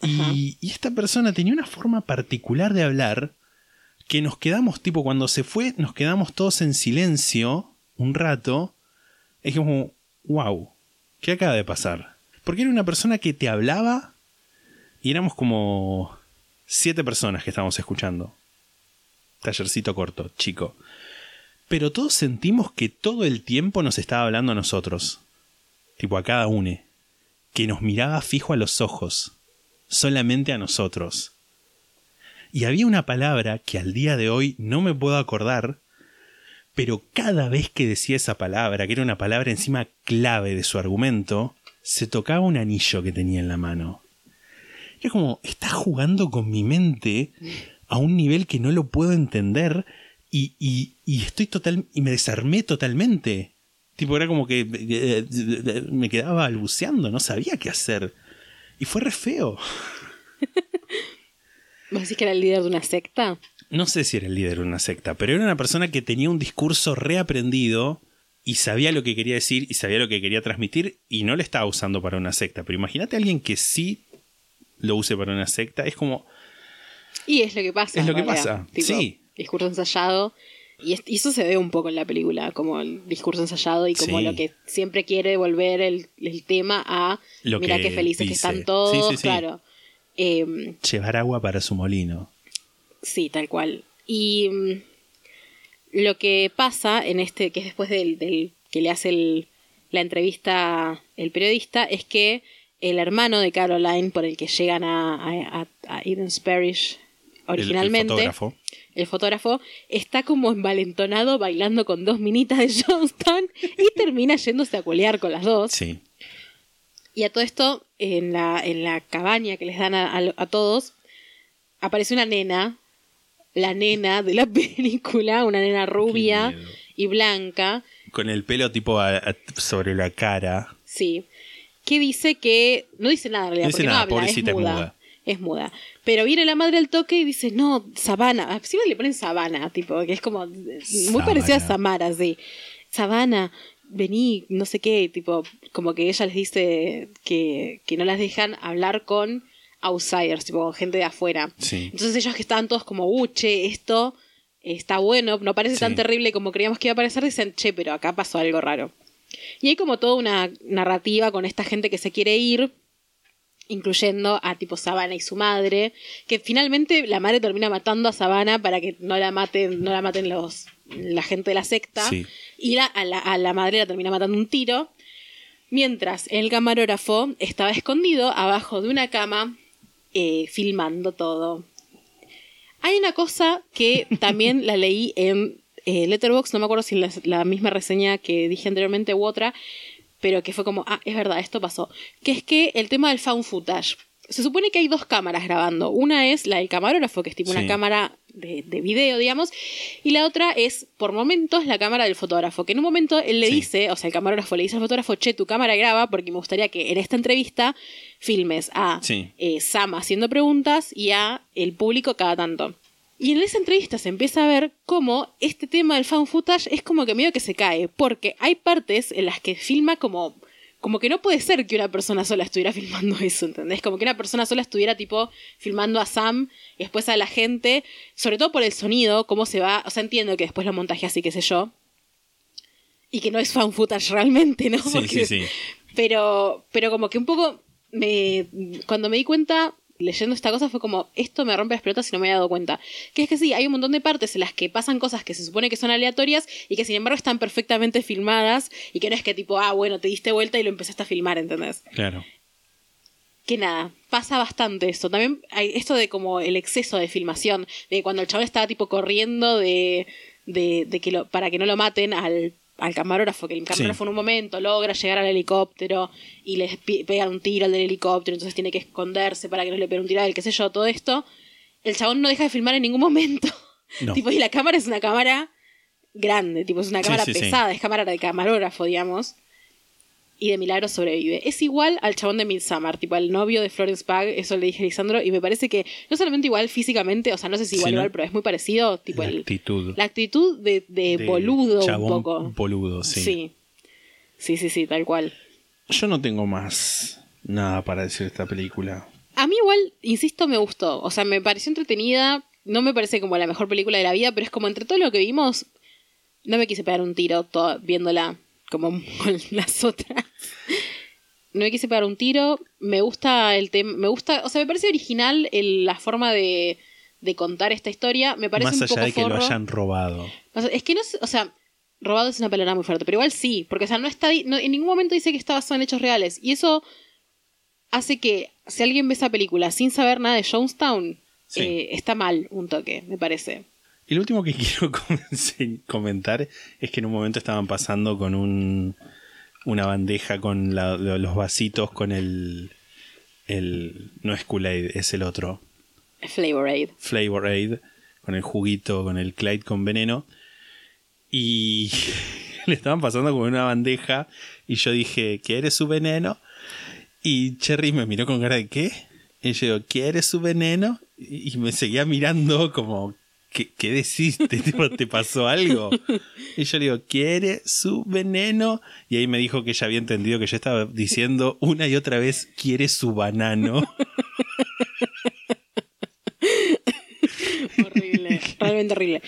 Y, y esta persona tenía una forma particular de hablar que nos quedamos, tipo, cuando se fue, nos quedamos todos en silencio un rato. Es como, wow, ¿qué acaba de pasar? Porque era una persona que te hablaba y éramos como siete personas que estábamos escuchando. Tallercito corto, chico. Pero todos sentimos que todo el tiempo nos estaba hablando a nosotros. Tipo a cada uno. Que nos miraba fijo a los ojos. Solamente a nosotros. Y había una palabra que al día de hoy no me puedo acordar, pero cada vez que decía esa palabra, que era una palabra encima clave de su argumento, se tocaba un anillo que tenía en la mano. Era como, está jugando con mi mente a un nivel que no lo puedo entender y, y- estoy total y me desarmé totalmente. Tipo, era como que eh, me quedaba balbuceando, no sabía qué hacer. Y fue re feo. ¿Vos decís que era el líder de una secta? No sé si era el líder de una secta, pero era una persona que tenía un discurso reaprendido y sabía lo que quería decir y sabía lo que quería transmitir y no lo estaba usando para una secta. Pero imagínate a alguien que sí lo use para una secta, es como, Y es lo que pasa. Es lo que pasa, Tipo, sí. Discurso ensayado. Y, es- y eso se ve un poco en la película, como el discurso ensayado y como Sí. lo que siempre quiere devolver el, el tema a Lo mira que qué felices que están todos, sí, sí. claro. Em, llevar agua para su molino. Sí, tal cual. Y mm, lo que pasa en este, que es después del, del que le hace el- la entrevista el periodista, es que el hermano de Caroline, por el que llegan a, a, Eden's Parish El- el originalmente, fotógrafo. el fotógrafo, está como envalentonado bailando con dos minitas de Johnston y termina yéndose a culear con las dos. Sí. Y a todo esto, en la, en la cabaña que les dan a, a- a todos, aparece una nena, la nena de la película, una nena rubia y blanca, Con el pelo tipo a- a- sobre la cara. sí, que dice que, no dice nada en realidad, No dice porque nada, no habla, es es muda. Es muda. Pero viene la madre al toque y dice, no, Sabana. Encima le ponen Sabana, tipo, que es como muy Sabana. parecida a Samara, sí. Sabana, vení, no sé qué, tipo, como que ella les dice que, que no las dejan hablar con outsiders, tipo, con gente de afuera. Sí. Entonces ellos que estaban todos como, uche, esto está bueno, no parece tan terrible como creíamos que iba a parecer, dicen, che, pero acá pasó algo raro. Y hay como toda una narrativa con esta gente que se quiere ir, incluyendo a tipo Sabana y su madre, que finalmente la madre termina matando a Sabana para que no la maten, no la maten los la gente de la secta, Sí. y la- a, la, a la madre la termina matando un tiro, mientras el camarógrafo estaba escondido abajo de una cama eh, filmando todo. Hay una cosa que también la leí en eh, Letterboxd, no me acuerdo si la, la misma reseña que dije anteriormente u otra, pero que fue como, ah, es verdad, esto pasó. Que es que el tema del found footage. Se supone que hay dos cámaras grabando. Una es la del camarógrafo, que es tipo Sí. una cámara de, de video, digamos, y la otra es, por momentos, la cámara del fotógrafo, que en un momento él le Sí. dice, o sea, el camarógrafo le dice al fotógrafo, che, tu cámara graba, porque me gustaría que en esta entrevista filmes a Sí. eh, Sam haciendo preguntas y a el público cada tanto. Y en esa entrevista se empieza a ver cómo este tema del fan footage es como que medio que se cae, porque hay partes en las que filma como como que no puede ser que una persona sola estuviera filmando eso, ¿entendés? Como que una persona sola estuviera tipo filmando a Sam y después a la gente, sobre todo por el sonido, cómo se va, o sea, entiendo que después lo montaje así, qué sé yo, y que no es fan footage realmente, ¿no? Sí, Porque- sí, sí. pero, pero como que un poco me. Cuando me di cuenta, leyendo esta cosa, fue como, esto me rompe las pelotas y no me había dado cuenta. Que es que sí, hay un montón de partes en las que pasan cosas que se supone que son aleatorias y que sin embargo están perfectamente filmadas y que no es que tipo, ah, bueno, te diste vuelta y lo empezaste a filmar, ¿entendés? Claro. que nada, pasa bastante esto. También hay esto de como el exceso de filmación, de cuando el chaval estaba tipo corriendo de, de, de que lo, para que no lo maten al, al camarógrafo, que el camarógrafo Sí. en un momento logra llegar al helicóptero y le pega un tiro al del helicóptero, entonces tiene que esconderse para que no le pegue un tiro a él, qué sé yo, todo esto. El chabón no deja de filmar en ningún momento. No. tipo, y la cámara es una cámara grande, tipo, es una cámara sí, sí. pesada, es cámara de camarógrafo, digamos y de milagro sobrevive. Es igual al chabón de Midsommar, tipo al novio de Florence Pugh, eso le dije a Lisandro, y me parece que no solamente igual físicamente, o sea, no sé si igual, Sí, ¿no? igual, pero es muy parecido, tipo La el, actitud. la actitud de, de De boludo chabón un poco. boludo, sí. sí. Sí, sí, sí, tal cual. Yo no tengo más nada para decir de esta película. A mí igual, insisto, me gustó. O sea, me pareció entretenida. No me parece como la mejor película de la vida, pero es como entre todo lo que vimos, no me quise pegar un tiro to- viéndola como las otras. No me quise pegar un tiro. Me gusta el tema. Me gusta. O sea, me parece original el- la forma de, de contar esta historia. Me parece Más un allá poco de que lo hayan robado. Es que no sé, o sea, robado es una palabra muy fuerte, pero igual sí, porque o sea, no está no- en ningún momento dice que está basado en hechos reales y eso hace que si alguien ve esa película sin saber nada de Jonestown, Sí. eh, está mal un toque, me parece. Y lo último que quiero com- comentar es que en un momento estaban pasando con un una bandeja con la- los vasitos con el el no es Kool-Aid, es el otro Flavor Aid. Flavor Aid con el juguito, con el Clyde con veneno y le estaban pasando con una bandeja y yo dije, ¿quieres su veneno? Y Cherry me miró con cara de ¿qué? Y yo digo, ¿quieres su veneno? Y me seguía mirando como, ¿qué, qué decís? ¿Te, tipo, ¿Te pasó algo? Y yo le digo, ¿quiere su veneno? Y ahí me dijo que ella había entendido que yo estaba diciendo una y otra vez, ¿quiere su banano? Horrible, realmente horrible.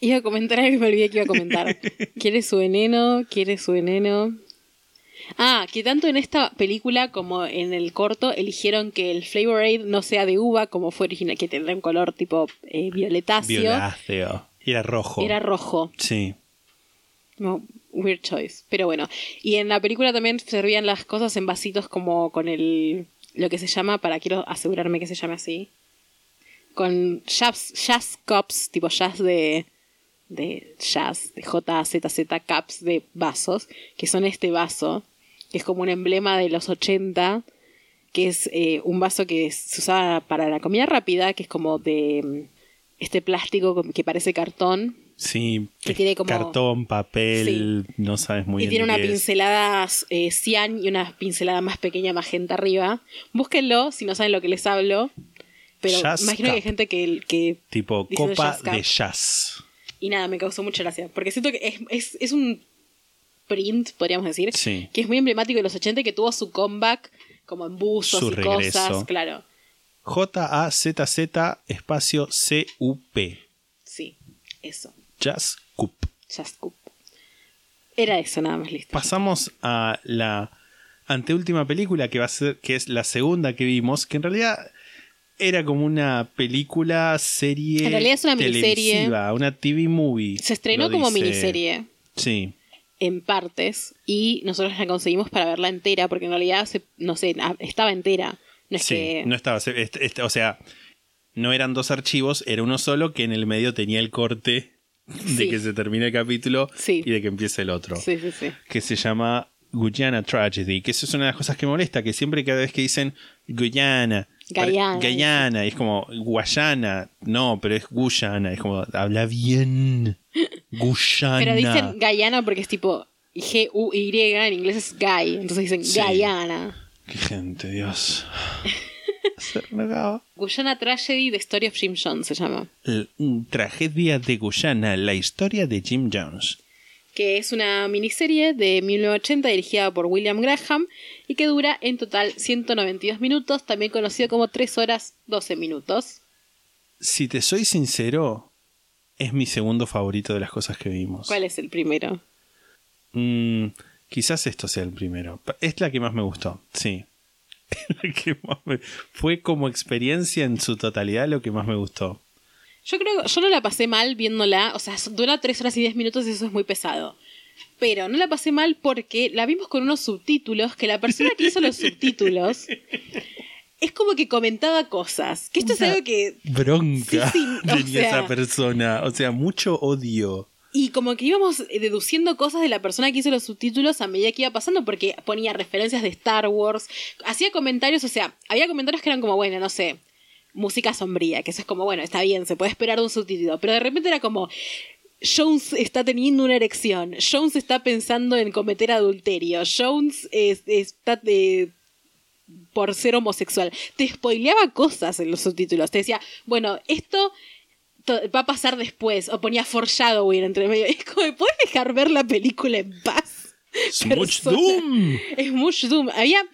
Iba a comentar algo que me olvidé que iba a comentar. ¿Quiere su veneno? ¿Quiere su veneno? Ah, que tanto en esta película como en el corto eligieron que el Flavor Aid no sea de uva como fue original, que tendrá un color tipo eh, violetáceo. Violáceo. Y era rojo. Era rojo. Sí. No, weird choice. Pero bueno. Y en la película también servían las cosas en vasitos como con el. Lo que se llama, para quiero asegurarme que se llame así. Con jazz, jazz cups, tipo jazz de. de jazz, de J-Z-Z cups de vasos. Que son este vaso. Que es como un emblema de los 80. Que es eh, un vaso que se usaba para la comida rápida. Que es como de. mm, Este plástico que parece cartón. Sí. Que tiene como- Cartón, papel, no sabes muy y bien. tiene de una pincelada eh, cian y una pincelada más pequeña magenta arriba. Búsquenlo si no saben lo que les hablo. Pero Jazz imagino que hay gente que, que Tipo copa Jazz de jazz. Y nada, me causó mucha gracia. Porque siento que es, es, es un print, podríamos decir, Sí. que es muy emblemático de los 80 y que tuvo su comeback como en buzos Su y regreso. cosas. Claro. J-A-Z-Z espacio C-U-P. Sí. Eso, Just Coop. Just Coop. Era eso, nada más listo. Pasamos a la anteúltima película que va a ser, que es la segunda que vimos, que en realidad era como una película serie. En realidad es una miniserie. Una TV movie. Se estrenó como miniserie Sí. En partes y nosotros la conseguimos para verla entera porque en realidad, se- no sé, estaba entera. No es sí, que... no estaba. se- este- este- o sea, no eran dos archivos, era uno solo que en el medio tenía el corte de Sí. que se termine el capítulo Sí. y de que empiece el otro. Sí, sí, sí. Que se llama Guyana Tragedy. Que eso es una de las cosas que molesta, que siempre cada vez que dicen Guyana. Guyana, Guyana, es como Guayana. No, pero es Guyana. Es como, habla bien. Guyana. Pero dicen Guyana porque es tipo G-U-Y, en inglés es Guy, entonces dicen Sí. Guyana. Qué gente, Dios. Guyana Tragedy, The Story of Jim Jones se llama. Tragedia de Guyana, la historia de Jim Jones. Que es una miniserie de 1980 dirigida por William Graham y que dura en total 192 minutos, también conocido como 3 horas 12 minutos. Si te soy sincero, es mi segundo favorito de las cosas que vimos. ¿Cuál es el primero? Mm, quizás esto sea el primero. Es la que más me gustó, sí. La que más me- Fue como experiencia en su totalidad lo que más me gustó. Yo creo yo no la pasé mal viéndola, o sea, dura 3 horas y 10 minutos y eso es muy pesado. Pero no la pasé mal porque la vimos con unos subtítulos que la persona que hizo los subtítulos es como que comentaba cosas. Que esto es algo que Bronca Sí, sí, o tenía sea- esa persona. O sea, mucho odio. Y como que íbamos deduciendo cosas de la persona que hizo los subtítulos a medida que iba pasando, porque ponía referencias de Star Wars, hacía comentarios, o sea, había comentarios que eran como, bueno, no sé, música sombría, que eso es como, bueno, está bien, se puede esperar de un subtítulo, pero de repente era como, Jones está teniendo una erección, Jones está pensando en cometer adulterio, Jones es- está eh, por ser homosexual. Te spoileaba cosas en los subtítulos, te decía, bueno, esto to- va a pasar después. O ponía foreshadowing entre medio. Es como, ¿puedes dejar ver la película en paz? Persona. Doom. Smooch Doom. Había,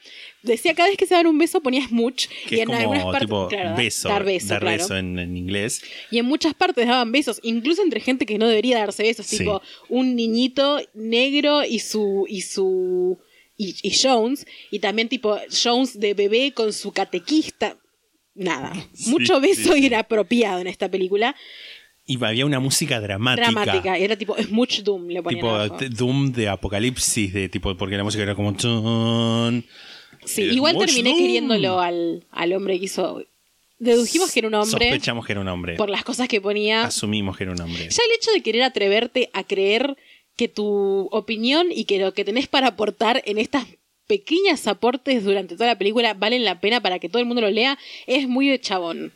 decía cada vez que se daban un beso ponía Smooch. Que y es en algunas como partes, tipo claro, beso. dar beso, dar claro. beso en, en inglés. Y en muchas partes daban besos, incluso entre gente que no debería darse besos, Sí. tipo un niñito negro y su y su y, y Jones y también tipo Jones de bebé con su catequista. Nada, Sí, mucho beso sí. inapropiado en esta película. Y había una música dramática. Dramática, era tipo Smooch Doom le ponían Tipo abajo. Doom de apocalipsis, de tipo, porque la música era como. Sí, igual terminé queriéndolo al, al hombre que hizo. Dedujimos que era un hombre Sospechamos que era un hombre. por las cosas que ponía. Asumimos que era un hombre. Ya el hecho de querer atreverte a creer que tu opinión y que lo que tenés para aportar en estas pequeñas aportes durante toda la película valen la pena para que todo el mundo lo lea es muy de chabón.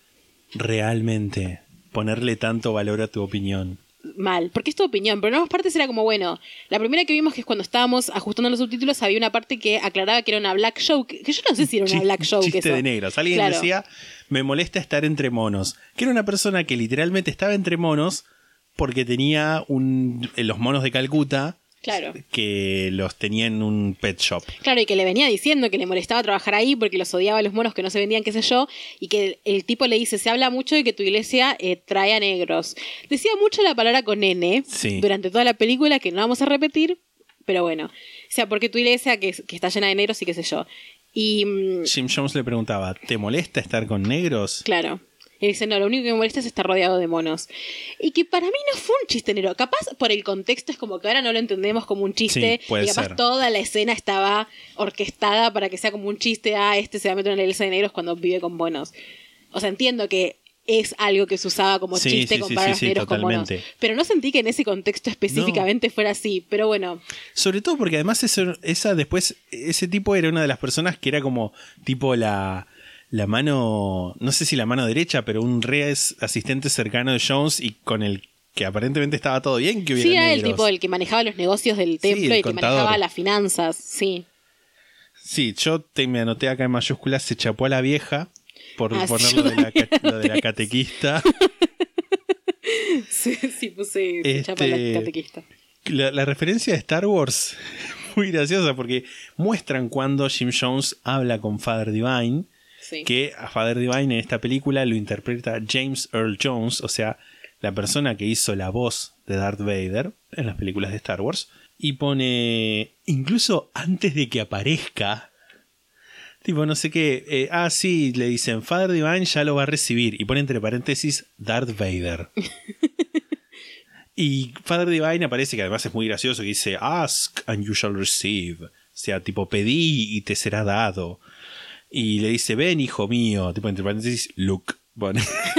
Realmente. Ponerle tanto valor a tu opinión. Mal, porque es tu opinión, pero en ambas partes era como, bueno, la primera que vimos que es cuando estábamos ajustando los subtítulos había una parte que aclaraba que era una black show, que, que yo no sé si era una black show. Chiste eso. de negros. Alguien Claro. decía, me molesta estar entre monos. Que era una persona que literalmente estaba entre monos porque tenía un, eh, los monos de Calcuta Claro. que los tenía en un pet shop. Claro, y que le venía diciendo que le molestaba trabajar ahí porque los odiaba a los monos que no se vendían, qué sé yo, y que el, el tipo le dice, se habla mucho de que tu iglesia eh, trae a negros. Decía mucho la palabra con N Sí. durante toda la película, que no vamos a repetir, pero bueno. O sea, porque tu iglesia que, que está llena de negros y qué sé yo. Y, mm, Jim Jones le preguntaba, ¿te molesta estar con negros? claro. Y dice, no, lo único que me molesta es estar rodeado de monos. Y que para mí no fue un chiste negro. Capaz por el contexto es como que ahora no lo entendemos como un chiste. Sí, puede y capaz ser. toda la escena estaba orquestada para que sea como un chiste. Ah, este se va a meter en la iglesia de negros cuando vive con monos. O sea, entiendo que es algo que se usaba como Sí, chiste sí, sí, comparar sí, negros con monos. Pero no sentí que en ese contexto específicamente fuera así. Pero bueno, Sobre todo porque además esa después, ese tipo era una de las personas que era como tipo la, la mano, no sé si la mano derecha, pero un re es- asistente cercano de Jones y con el que aparentemente estaba todo bien que hubiera sí era el tipo el que manejaba los negocios del templo y que manejaba las finanzas. Sí. Sí, yo te, me anoté acá en mayúsculas, se chapó a la vieja por Ah, de, la, lo de la catequista. Sí, sí, puse Este- chapa la catequista. La, la referencia de Star Wars, muy graciosa porque muestran cuando Jim Jones habla con Father Divine, Sí. que a Father Divine en esta película lo interpreta James Earl Jones, o sea, la persona que hizo la voz de Darth Vader en las películas de Star Wars. Y pone, incluso antes de que aparezca, tipo no sé qué, eh, ah sí, le dicen, Father Divine ya lo va a recibir. Y pone entre paréntesis Darth Vader. y Father Divine aparece, que además es muy gracioso, que dice, ask and you shall receive. O sea, tipo, pedí y te será dado. Y le dice, ven hijo mío, tipo entre paréntesis, look. Bueno,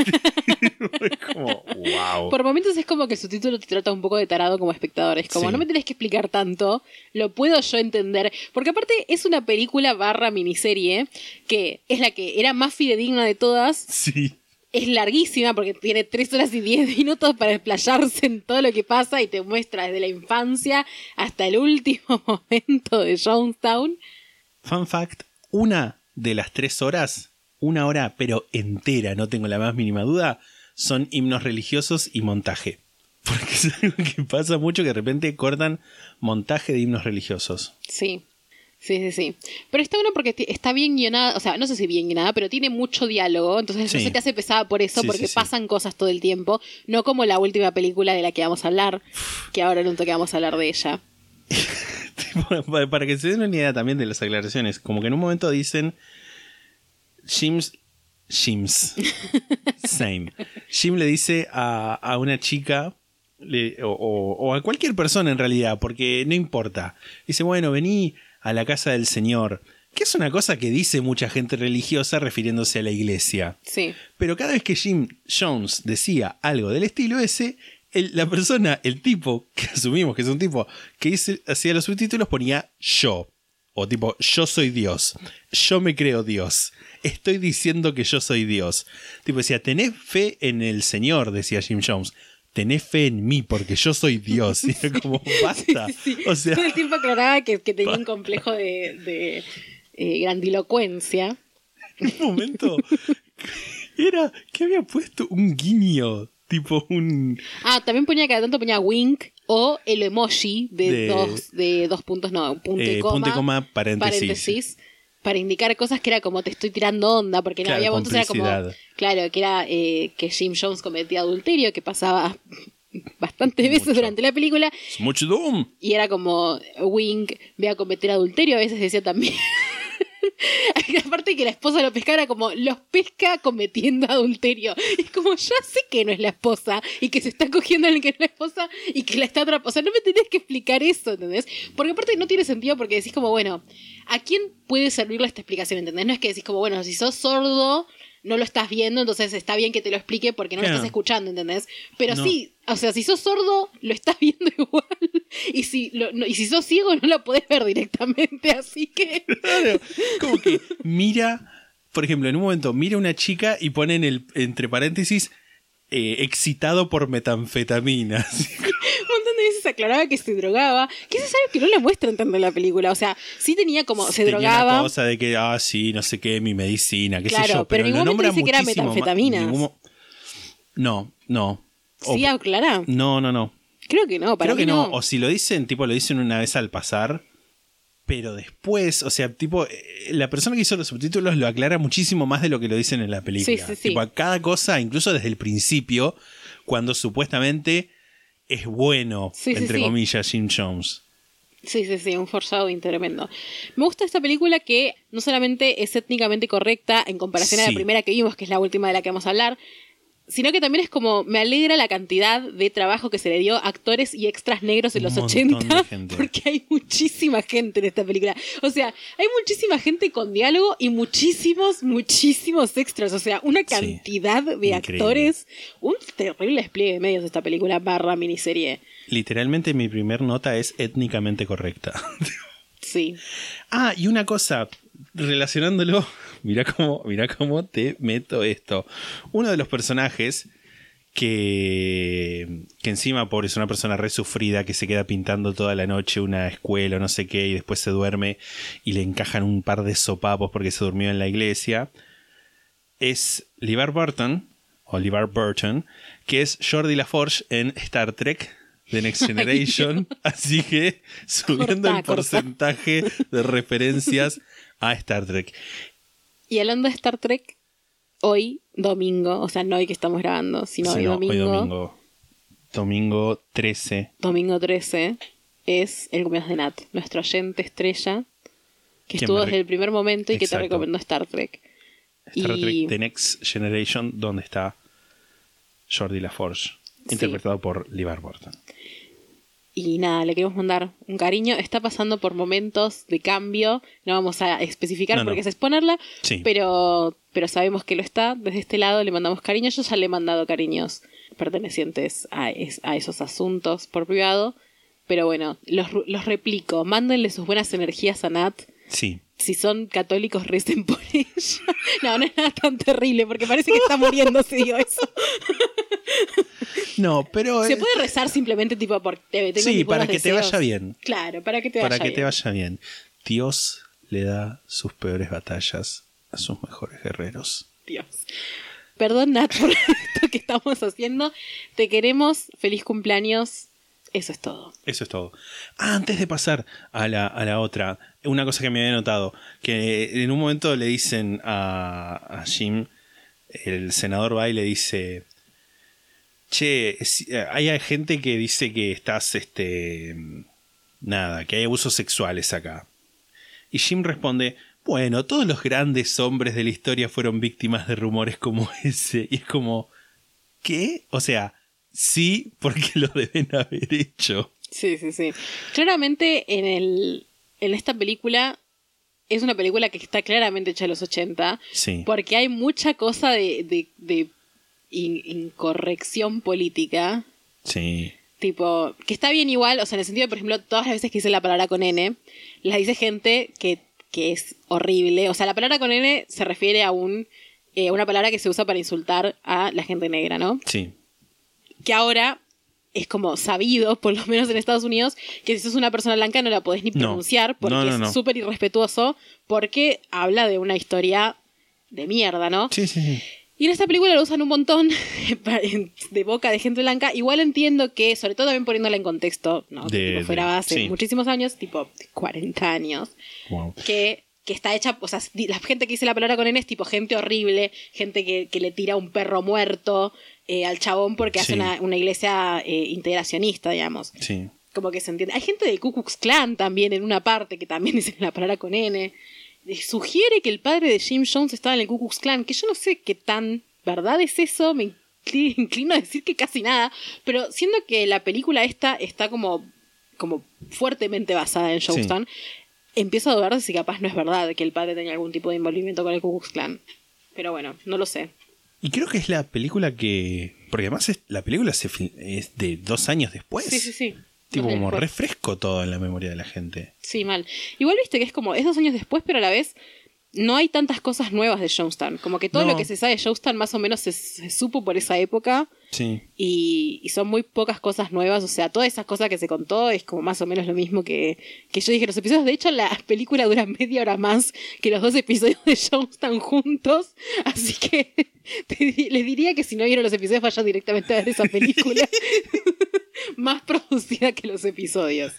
es como, wow. Por momentos es como que el subtítulo te trata un poco de tarado como espectador. Es como, Sí. no me tenés que explicar tanto, lo puedo yo entender. Porque aparte es una película barra miniserie que es la que era más fidedigna de todas. Sí. Es larguísima porque tiene 3 horas y 10 minutos para explayarse en todo lo que pasa y te muestra desde la infancia hasta el último momento de Jonestown. Fun fact, una de las tres horas, una hora pero entera, no tengo la más mínima duda, son himnos religiosos y montaje. Porque es algo que pasa mucho que de repente cortan montaje de himnos religiosos. Sí. Sí, sí, sí. Pero está bueno porque está bien guionada, o sea, no sé si bien guionada, pero tiene mucho diálogo, entonces no Sí. se te hace pesada por eso, Sí, porque sí. pasan cosas todo el tiempo, no como la última película de la que vamos a hablar, que ahora en un toque vamos a hablar de ella. Tipo, para- que se den una idea también de las aclaraciones, como que en un momento dicen Jims. Jims. Same. Jim le dice a, a una chica, le- o, o- o a cualquier persona en realidad, porque no importa. Dice, bueno, vení a la casa del Señor. Que es una cosa que dice mucha gente religiosa refiriéndose a la iglesia. Sí. Pero cada vez que Jim Jones decía algo del estilo ese, el- la persona, el tipo, que asumimos que es un tipo que hacía los subtítulos, ponía yo. O tipo, yo soy Dios. Yo me creo Dios. Estoy diciendo que yo soy Dios. Tipo, decía, tenés fe en el Señor, decía Jim Jones. Tenés fe en mí porque yo soy Dios. Y era como, basta. Sí, O sea, todo el tiempo aclaraba que, que tenía un complejo de, de, eh, grandilocuencia. en un momento era que había puesto un guiño. Tipo un. Ah, también ponía cada tanto ponía wink o el emoji de, De- dos de dos puntos, no, punto y Eh, coma. punto y coma, paréntesis. para indicar cosas que era como te estoy tirando onda, porque no había momentos era como claro, que era eh, que Jim Jones cometía adulterio, que pasaba bastantes veces Mucho. durante la película Es mucho Doom. y era como wink, ve a cometer adulterio, a veces decía también Aparte que la esposa lo pescara como los pesca cometiendo adulterio. Es como ya sé que no es la esposa y que se está cogiendo alguien que es la esposa y que la está atrapando. O sea, no me tenés que explicar eso, ¿entendés? Porque aparte no tiene sentido porque decís como, bueno, ¿a quién puede servirle esta explicación? ¿Entendés? No es que decís como, bueno, si sos sordo, no lo estás viendo, entonces está bien que te lo explique porque no Claro. lo estás escuchando, ¿entendés? Pero No. sí, o sea, si sos sordo, lo estás viendo igual. Y si, lo- no- y si sos ciego, no lo podés ver directamente. Así que. Claro, como que mira, por ejemplo, en un momento mira una chica y pone en el, entre paréntesis eh, excitado por metanfetamina. Así un montón de veces aclaraba que se drogaba, que eso es algo que no le muestran tanto en la película. O sea, sí tenía como, se Tenía drogaba. cosa de que, ah, sí, no sé qué, mi medicina, qué sé Claro, yo. pero Pero, en ningún momento dice que era metanfetaminas. ningún No, no. O- Sí, aclara. no, no, no. Creo que no, para Creo que no. no. O si lo dicen, tipo, lo dicen una vez al pasar. Pero después, o sea, tipo, eh, la persona que hizo los subtítulos lo aclara muchísimo más de lo que lo dicen en la película. Sí, sí, sí. Tipo, a cada cosa, incluso desde el principio, cuando supuestamente es bueno, Sí, entre sí. comillas, Jim Jones. Sí, sí, sí, un foreshadowing tremendo. Me gusta esta película que no solamente es étnicamente correcta en comparación a la primera que vimos, que es la última de la que vamos a hablar, sino que también es como, me alegra la cantidad de trabajo que se le dio a actores y extras negros en Un los montón de 80, gente. porque hay muchísima gente en esta película. O sea, hay muchísima gente con diálogo y muchísimos, muchísimos extras. O sea, una cantidad de Increíble. actores. Un terrible despliegue de medios de esta película barra miniserie. Literalmente mi primer nota es étnicamente correcta. Sí. Ah, y una cosa, relacionándolo, mira cómo, mira cómo te meto esto. Uno de los personajes que, que encima, pobre, es una persona resufrida que se queda pintando toda la noche una escuela o no sé qué y después se duerme y le encajan un par de sopapos porque se durmió en la iglesia, es LeVar Burton, o LeVar Burton, que es Jordi LaForge en Star Trek. The Next Generation, así que subiendo Corta, el corta. porcentaje de referencias a Star Trek. Y hablando de Star Trek, hoy, domingo, o sea, no hoy que estamos grabando, sino Sí, hoy, no, domingo, hoy domingo. Domingo 13. domingo 13, es el cumpleaños de Nat, nuestro oyente estrella, que estuvo desde el primer momento y que te recomendó Star Trek. Star Y- Trek The Next Generation, donde está Jordi LaForge, Sí. interpretado por LeVar Burton. Y nada, le queremos mandar un cariño. Está pasando por momentos de cambio. No vamos a especificar No, no. porque es exponerla. Sí. Pero, pero sabemos que lo está. Desde este lado le mandamos cariño. Yo ya le he mandado cariños pertenecientes a, es- a esos asuntos por privado. Pero bueno, los, los replico. Mándenle sus buenas energías a Nat. Sí. Si son católicos, recen por ella. No, no es nada tan terrible porque parece que está muriendo si digo eso. No, pero. Se puede rezar simplemente tipo por tengo Sí, para que te vaya bien. Claro, para que te para vaya que bien. te vaya bien. Dios le da sus peores batallas a sus mejores guerreros. Dios. Perdón, Nat, por esto que estamos haciendo. Te queremos. Feliz cumpleaños. Eso es todo. Eso es todo. Antes de pasar a la, a la otra, una cosa que me había notado, que en un momento le dicen a, a Jim, el senador va y le dice, che, es- hay gente que dice que estás, este, nada, que hay abusos sexuales acá. Y Jim responde, bueno, todos los grandes hombres de la historia fueron víctimas de rumores como ese. Y es como, ¿qué? O sea, sí, porque lo deben haber hecho. Sí, sí, sí. Claramente en, el, en esta película es una película que está claramente hecha en los 80. Sí. Porque hay mucha cosa de, de, de in- incorrección política. Sí. Tipo, que está bien igual, o sea, en el sentido de, por ejemplo, todas las veces que dice la palabra con N, las dice gente que, que es horrible. O sea, la palabra con N se refiere a un, eh, una palabra que se usa para insultar a la gente negra, ¿no? Sí. Que ahora es como sabido, por lo menos en Estados Unidos, que si sos una persona blanca no la podés ni No. pronunciar porque No, no, es súper irrespetuoso, porque habla de una historia de mierda, ¿no? Sí, sí, sí. Y en esta película lo usan un montón de boca de gente blanca. Igual entiendo que, sobre todo también poniéndola en contexto, ¿no? Que, De- tipo, fuera hace sí. muchísimos años, tipo 40 años, Wow. que, que está hecha, o sea, la gente que dice la palabra con N es tipo gente horrible, gente que, que le tira un perro muerto eh, al chabón porque hace Sí. una, una iglesia eh, integracionista, digamos. Sí. Como que se entiende. Hay gente del Ku Klux Klan también en una parte que también dice la palabra con N. Eh, Sugiere que el padre de Jim Jones estaba en el Ku Klux Klan, que yo no sé qué tan verdad es eso, me incli- inclino a decir que casi nada, pero siendo que la película esta está como, como fuertemente basada en Sí. Jonestown, empiezo a dudar de si capaz no es verdad que el padre tenía algún tipo de envolvimiento con el Ku Klux Klan. Pero bueno, no lo sé. Y creo que es la película que. Porque además es- la película se es de dos años después. Sí, sí, sí. Tipo como refresco todo en la memoria de la gente. Sí, mal. Igual viste que es como, es dos años después, pero a la vez no hay tantas cosas nuevas de Jonestown. Como que todo No. lo que se sabe de Jonestown más o menos se, se supo por esa época Sí. y, y son muy pocas cosas nuevas. O sea, todas esas cosas que se contó es como más o menos lo mismo que, que yo dije. Los episodios, de hecho, la película dura media hora más que los dos episodios de Jonestown juntos. Así que te les diría que si no vieron los episodios, vayan directamente a ver esa película. más producida que los episodios.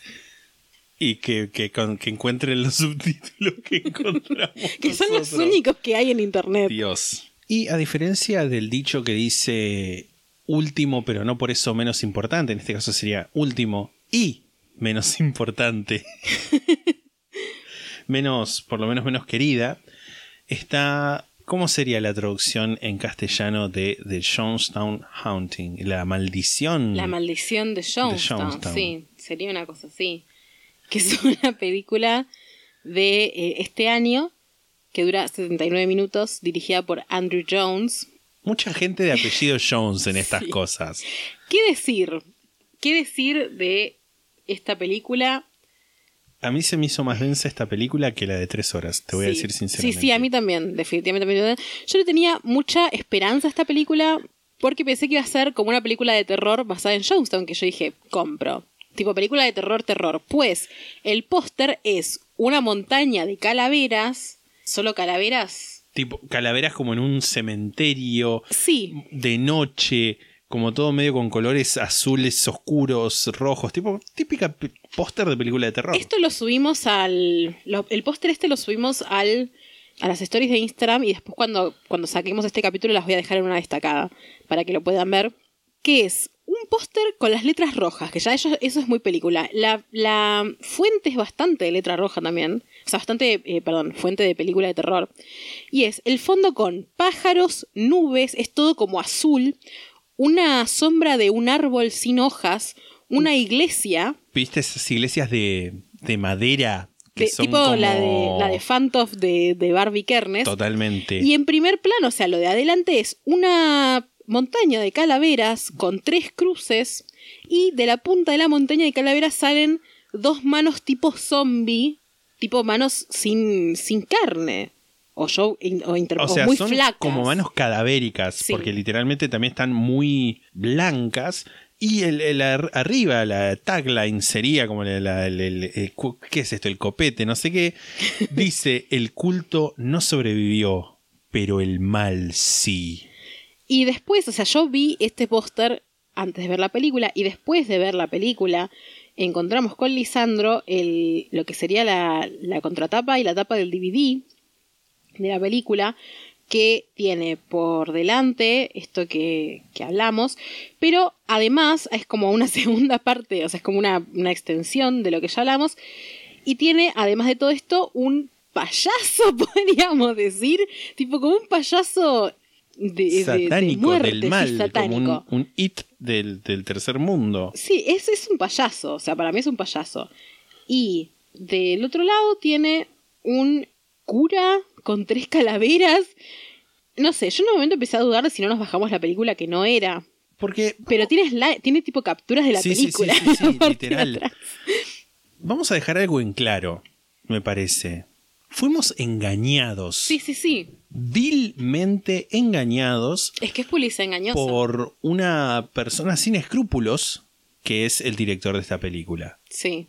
Y que, que, con- que encuentren los subtítulos que encontramos. Que son los únicos que hay en internet. Dios. Y a diferencia del dicho que dice último, pero no por eso menos importante, en este caso sería último y menos importante, menos, por lo menos menos querida, está, ¿cómo sería la traducción en castellano de The Jonestown Haunting? La maldición. La maldición de Jonestown, Jonestown. sí, sería una cosa así. Que es una película de eh, este año que dura 79 minutos, dirigida por Andrew Jones. Mucha gente de apellido Jones en estas Sí. cosas. ¿Qué decir? ¿Qué decir de esta película? A mí se me hizo más densa esta película que la de tres horas, te voy a decir sinceramente. Sí, sí, a mí también, definitivamente. Yo le tenía mucha esperanza a esta película porque pensé que iba a ser como una película de terror basada en Jonestown, que yo dije, compro. Tipo película de terror, terror. Pues el póster es una montaña de calaveras, solo calaveras. Tipo, calaveras como en un cementerio, Sí, de noche, como todo medio con colores azules, oscuros, rojos, tipo típica póster de película de terror. esto lo subimos al... lo- el póster este lo subimos al a las stories de Instagram y después cuando, cuando saquemos este capítulo las voy a dejar en una destacada para que lo puedan ver. Que es un póster con las letras rojas, que ya eso, eso es muy película. La, la fuente es bastante de letra roja también. O sea, bastante, eh, perdón, fuente de película de terror. Y es el fondo con pájaros, nubes, es todo como azul, una sombra de un árbol sin hojas, una iglesia, ¿Viste esas iglesias de, de madera? Que de- son tipo la, de, como- la de Phantom de, de Barbie Kernes. Totalmente. Y en primer plano, o sea, lo de adelante es una montaña de calaveras con tres cruces y de la punta de la montaña de calaveras salen dos manos tipo zombie, tipo manos sin, sin carne. O yo, o, inter- O muy son flacas. como manos cadavéricas, Sí. porque literalmente también están muy blancas. Y el, el ar- arriba, la tagline sería como la- la- el, el- el cu- ¿qué es esto? El copete, no sé qué. Dice, el culto no sobrevivió, pero el mal sí. Y después, o sea, yo vi este póster antes de ver la película y después de ver la película encontramos con Lisandro el, lo que sería la, la contratapa y la tapa del DVD de la película que tiene por delante esto que, que hablamos, pero además es como una segunda parte, o sea, es como una, una extensión de lo que ya hablamos, y tiene, además de todo esto, un payaso, podríamos decir, tipo como un payaso de, de- de Satánico, muerte, del sí, mal, como satánico. un, un it del, del tercer mundo. Sí, es, es un payaso, o sea, para mí es un payaso. Y del otro lado tiene un cura con tres calaveras. No sé, yo en un momento empecé a dudar de si no nos bajamos la película que no era. Porque Pero tiene, sli- tiene tipo capturas de la Sí, sí, sí, película. sí, sí, literal. vamos a dejar algo en claro, me parece. Fuimos engañados. Sí, sí, sí. vilmente engañados Es que es publicidad engañosa. por una persona sin escrúpulos que es el director de esta película, Sí.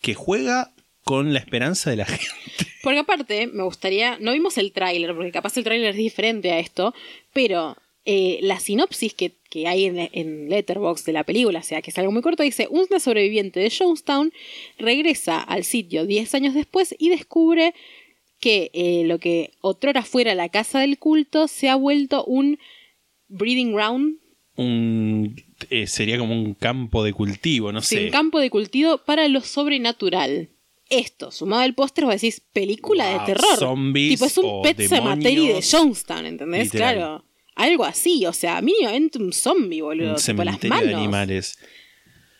que juega con la esperanza de la gente. Porque aparte, me gustaría. No vimos el tráiler, porque capaz el tráiler es diferente a esto. Pero eh, la sinopsis que, que hay en, en Letterboxd de la película, o sea, que es algo muy corto, dice: Una sobreviviente de Jonestown regresa al sitio 10 años después y descubre que eh, lo que otrora fuera la casa del culto se ha vuelto un breeding ground, Un, eh, sería como un campo de cultivo, no sí, sé. un campo de cultivo para lo sobrenatural. Esto, sumado al póster, vos decís, película Wow, de terror. zombies tipo, es un Pet Cemetery de. Jonestown, ¿entendés? Literal. Claro. Algo así, o sea, mínimamente un zombie, boludo. un tipo las manos. de animales.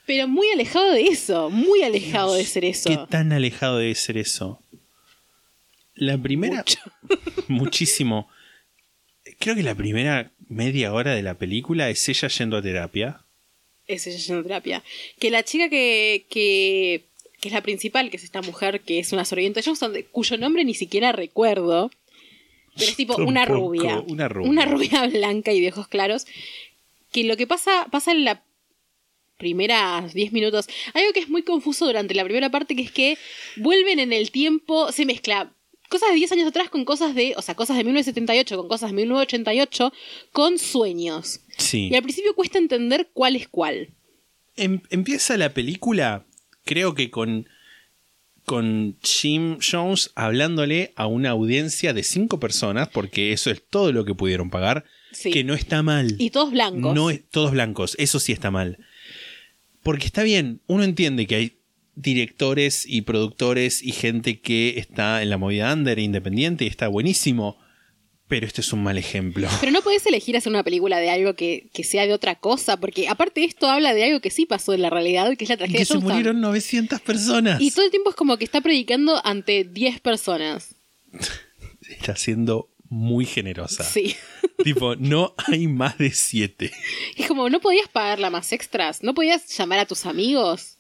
Pero muy alejado de eso, muy alejado de ser eso. ¿Qué tan alejado debe ser eso? La primera. Mucho. muchísimo. Creo que la primera media hora de la película es ella yendo a terapia. Es ella yendo a terapia. Que la chica que, que, que es la principal, que es esta mujer que es una sobreviviente de de- cuyo nombre ni siquiera recuerdo. Pero es tipo una Tampoco, rubia. una rubia. Una rubia blanca y de ojos claros. Que lo que pasa, pasa en la primeras 10 minutos. Algo que es muy confuso durante la primera parte, que es que vuelven en el tiempo, se mezcla cosas de 10 años atrás con cosas de, o sea, cosas de 1978 con cosas de 1988 con sueños. Sí. Y al principio cuesta entender cuál es cuál. Em- empieza la película, creo que con, con Jim Jones hablándole a una audiencia de cinco personas, porque eso es todo lo que pudieron pagar, Sí. que no está mal. Y todos blancos. No es, todos blancos, eso sí está mal. Porque está bien, uno entiende que hay directores y productores y gente que está en la movida under, independiente, y está buenísimo. Pero este es un mal ejemplo. Pero no podés elegir hacer una película de algo que, que sea de otra cosa, porque aparte esto habla de algo que sí pasó en la realidad y que es la tragedia que de se murieron 900 personas. Y todo el tiempo es como que está predicando ante 10 personas. Está siendo muy generosa. Sí. Tipo, no hay más de 7. Es como, ¿no podías pagarla más extras? ¿No podías llamar a tus amigos?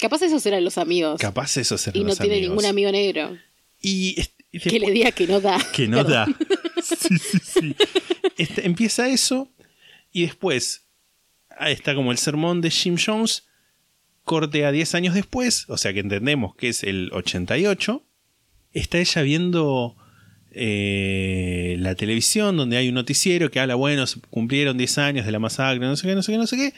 Capaz esos eran los amigos. Capaz eso se y no tiene ningún amigo negro. Y, Que le diga que no da. que no Perdón. da. Sí, sí, sí. Este, empieza eso y después ahí está como el sermón de Jim Jones, corte a 10 años después, o sea que entendemos que es el 88, está ella viendo eh, la televisión donde hay un noticiero que habla, bueno, se cumplieron 10 años de la masacre, no sé qué, no sé qué, no sé qué,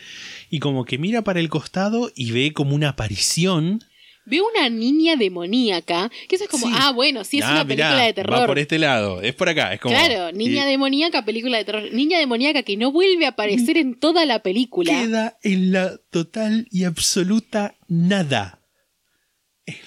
y como que mira para el costado y ve como una aparición ve una niña demoníaca, que eso es como, Sí. ah, bueno, sí es Ah, una mirá, película de Va terror. por este lado, es por acá, es como. Claro, niña y demoníaca, película de terror. Niña demoníaca que no vuelve a aparecer en toda la película. Queda en la total y absoluta nada.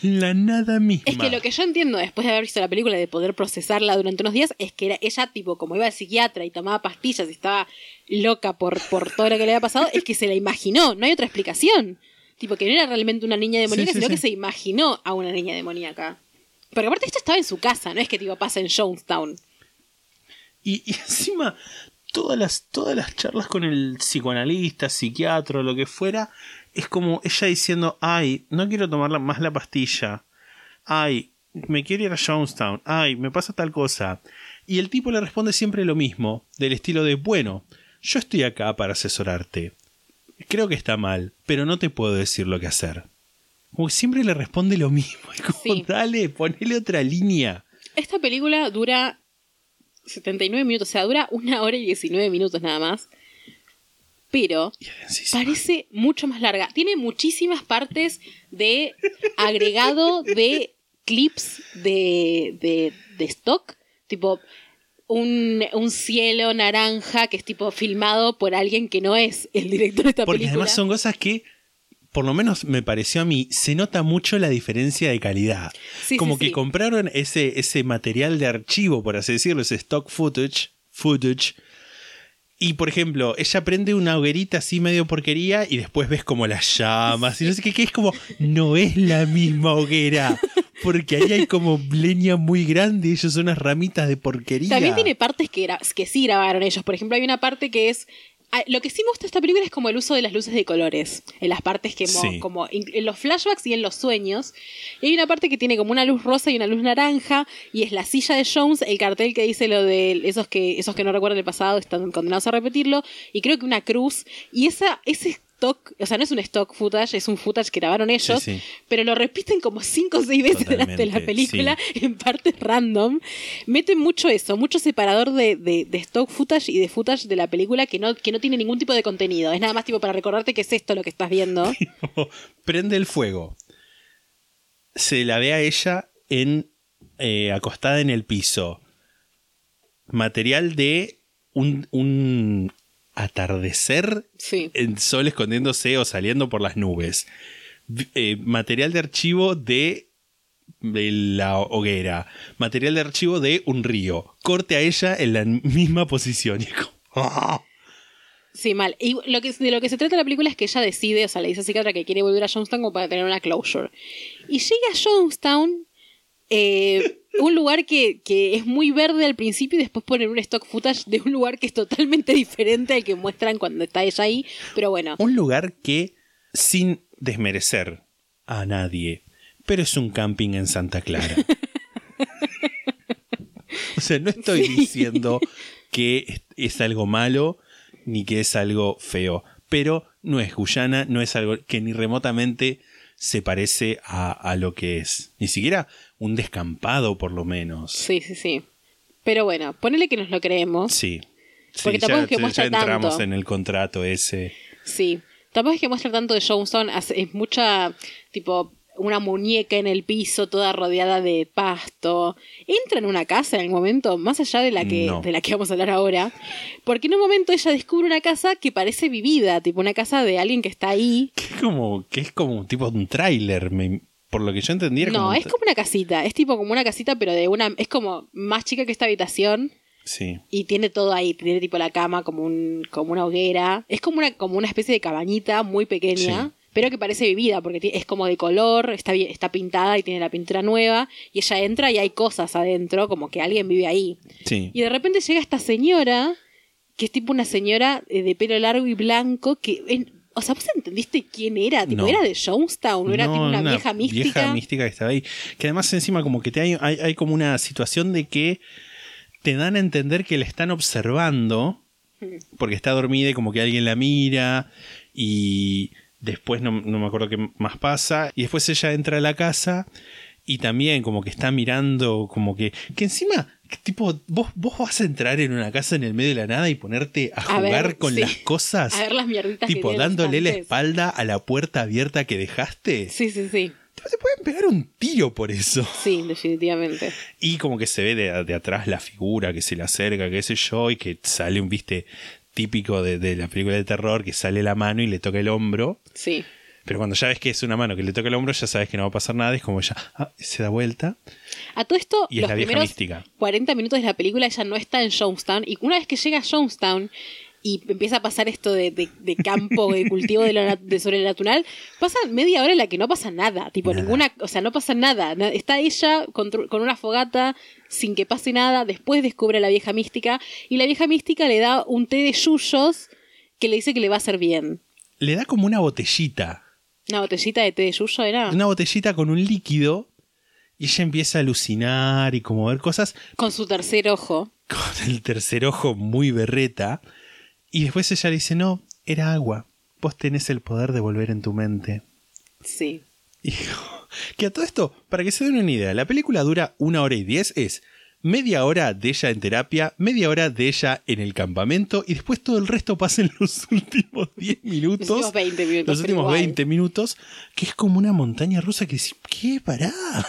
En la nada misma. Es que lo que yo entiendo después de haber visto la película y de poder procesarla durante unos días es que era ella, tipo, como iba al psiquiatra y tomaba pastillas y estaba loca por, por todo lo que le había pasado, es que se la imaginó, no hay otra explicación. Tipo, que no era realmente una niña demoníaca, Sí, sí, sino que se imaginó a una niña demoníaca. Porque aparte esto estaba en su casa, no es que tipo pasa en Jonestown. Y, y encima, todas las, todas las charlas con el psicoanalista, psiquiatra, lo que fuera, es como ella diciendo, ay, no quiero tomar más la pastilla. Ay, me quiero ir a Jonestown. Ay, me pasa tal cosa. Y el tipo le responde siempre lo mismo, del estilo de, bueno, yo estoy acá para asesorarte. Creo que está mal, pero no te puedo decir lo que hacer. Como que siempre le responde lo mismo. Es como, Sí. dale, ponele otra línea. Esta película dura 79 minutos, o sea, dura una hora y 19 minutos nada más. Pero parece mucho más larga. Tiene muchísimas partes de agregado de clips de, de, de stock. Tipo, un, un cielo naranja que es tipo filmado por alguien que no es el director de esta Porque película. además son cosas que, por lo menos me pareció a mí, se nota mucho la diferencia de calidad. Sí, Como sí, que sí. compraron ese, ese material de archivo, por así decirlo, ese stock footage, footage. Y por ejemplo, ella prende una hoguerita así medio porquería y después ves como las llamas y no sé qué, que es como, no es la misma hoguera. Porque ahí hay como leña muy grande y ellos son unas ramitas de porquería. También tiene partes que, que sí grabaron ellos. Por ejemplo, hay una parte que es. Ah, Lo que sí me gusta de esta película es como el uso de las luces de colores. En las partes que. Sí. como en los flashbacks y en los sueños. Y hay una parte que tiene como una luz rosa y una luz naranja. Y es la silla de Jones, el cartel que dice lo de esos que, esos que no recuerdan el pasado están condenados a repetirlo. Y creo que una cruz. Y esa, ese stock, o sea, no es un stock footage, es un footage que grabaron ellos. sí. Pero lo repiten como cinco o seis veces durante la Totalmente, película en partes random. Meten mucho eso, mucho separador de, de- de stock footage y de footage de la película que no, que no tiene ningún tipo de contenido. Es nada más tipo para recordarte que es esto lo que estás viendo. prende el fuego. Se la ve a ella en eh, acostada en el piso. Material de un, un atardecer Sí. en sol escondiéndose o saliendo por las nubes. Eh, material de archivo de, de la hoguera. Material de archivo de un río. Corte a ella en la misma posición. Y como, ¡ah! Sí, mal. Y lo que, de lo que se trata la película es que ella decide, o sea, le dice a psiquiatra que quiere volver a Jonestown como para tener una closure. Y llega a Jonestown, eh, un lugar que, que es muy verde al principio y después ponen un stock footage de un lugar que es totalmente diferente al que muestran cuando está ella ahí. Pero bueno, Un lugar que, sin desmerecer a nadie, pero es un camping en Santa Clara. o sea, no estoy diciendo que es, es algo malo ni que es algo feo, pero no es Guyana, no es algo que ni remotamente se parece a, a lo que es. Ni siquiera un descampado, por lo menos. sí, sí, sí. Pero bueno, ponele que nos lo creemos. Sí. Sí, Porque tampoco ya, es que ya muestra entramos tanto. en el contrato ese. Sí. Tampoco es que muestra tanto de hace- es mucha, tipo, una muñeca en el piso, toda rodeada de pasto. Entra en una casa en el momento, más allá de la que, No. de la que vamos a hablar ahora, porque en un momento ella descubre una casa que parece vivida, tipo una casa de alguien que está ahí. Que es como, que es como tipo un tráiler, me- por lo que yo entendí. era No, es como una casita, es tipo como una casita, pero de una, es como más chica que esta habitación. Sí. Y tiene todo ahí, tiene tipo la cama como un, como una hoguera. Es como una, como una especie de cabañita muy pequeña, Sí. pero que parece vivida, porque es como de color, está, está pintada y tiene la pintura nueva. Y ella entra y hay cosas adentro, como que alguien vive ahí. Sí. Y de repente llega esta señora, que es tipo una señora eh, de pelo largo y blanco, que... o sea, ¿vos entendiste quién era? Tipo, No. ¿Era de Jonestown? ¿No era tipo una, vieja mística? Vieja mística que estaba ahí. Que además encima como que te hay, hay, hay como una situación de que te dan a entender que le están observando porque está dormida y como que alguien la mira y después no, no me acuerdo qué más pasa y después ella entra a la casa y también como que está mirando como que que encima tipo vos vos vas a entrar en una casa en el medio de la nada y ponerte a A jugar ver, con sí. las cosas A ver las mierditas tipo dándole la espalda a la puerta abierta que dejaste Sí, sí, sí. te pueden pegar un tiro por eso. Sí, definitivamente. Y como que se ve de, de atrás la figura que se le acerca, qué sé yo, y que sale un viste típico de, de la película de terror, que sale la mano y le toca el hombro. Sí. Pero cuando ya ves que es una mano que le toca el hombro, ya sabes que no va a pasar nada. Es como ya ah, se da vuelta. A todo esto, Y es los la vieja primeros mística. 40 minutos de la película ella no está en Jonestown. Y una vez que llega a Jonestown y empieza a pasar esto de, de- de campo, de cultivo de, lo de sobrenatural, pasa media hora en la que no pasa nada. Tipo, Nada. ninguna. O sea, no pasa nada. Na- Está ella con, con una fogata sin que pase nada. Después descubre a la vieja mística. Y la vieja mística le da un té de yuyos que le dice que le va a hacer bien. Le da como una botellita. Una botellita de té de yuyo era. Una botellita con un líquido. Y ella empieza a alucinar y como ver cosas Con su tercer ojo. con el tercer ojo muy berreta. Y después ella le dice, no, era agua. Vos tenés el poder de volver en tu mente. Sí. Y que a todo esto, para que se den una idea, la película dura una hora y diez, es media hora de ella en terapia, media hora de ella en el campamento y después todo el resto pasa en los últimos 10 minutos. últimos 20 minutos, Los últimos igual. 20 minutos, que es como una montaña rusa que dice, ¿qué? Pará.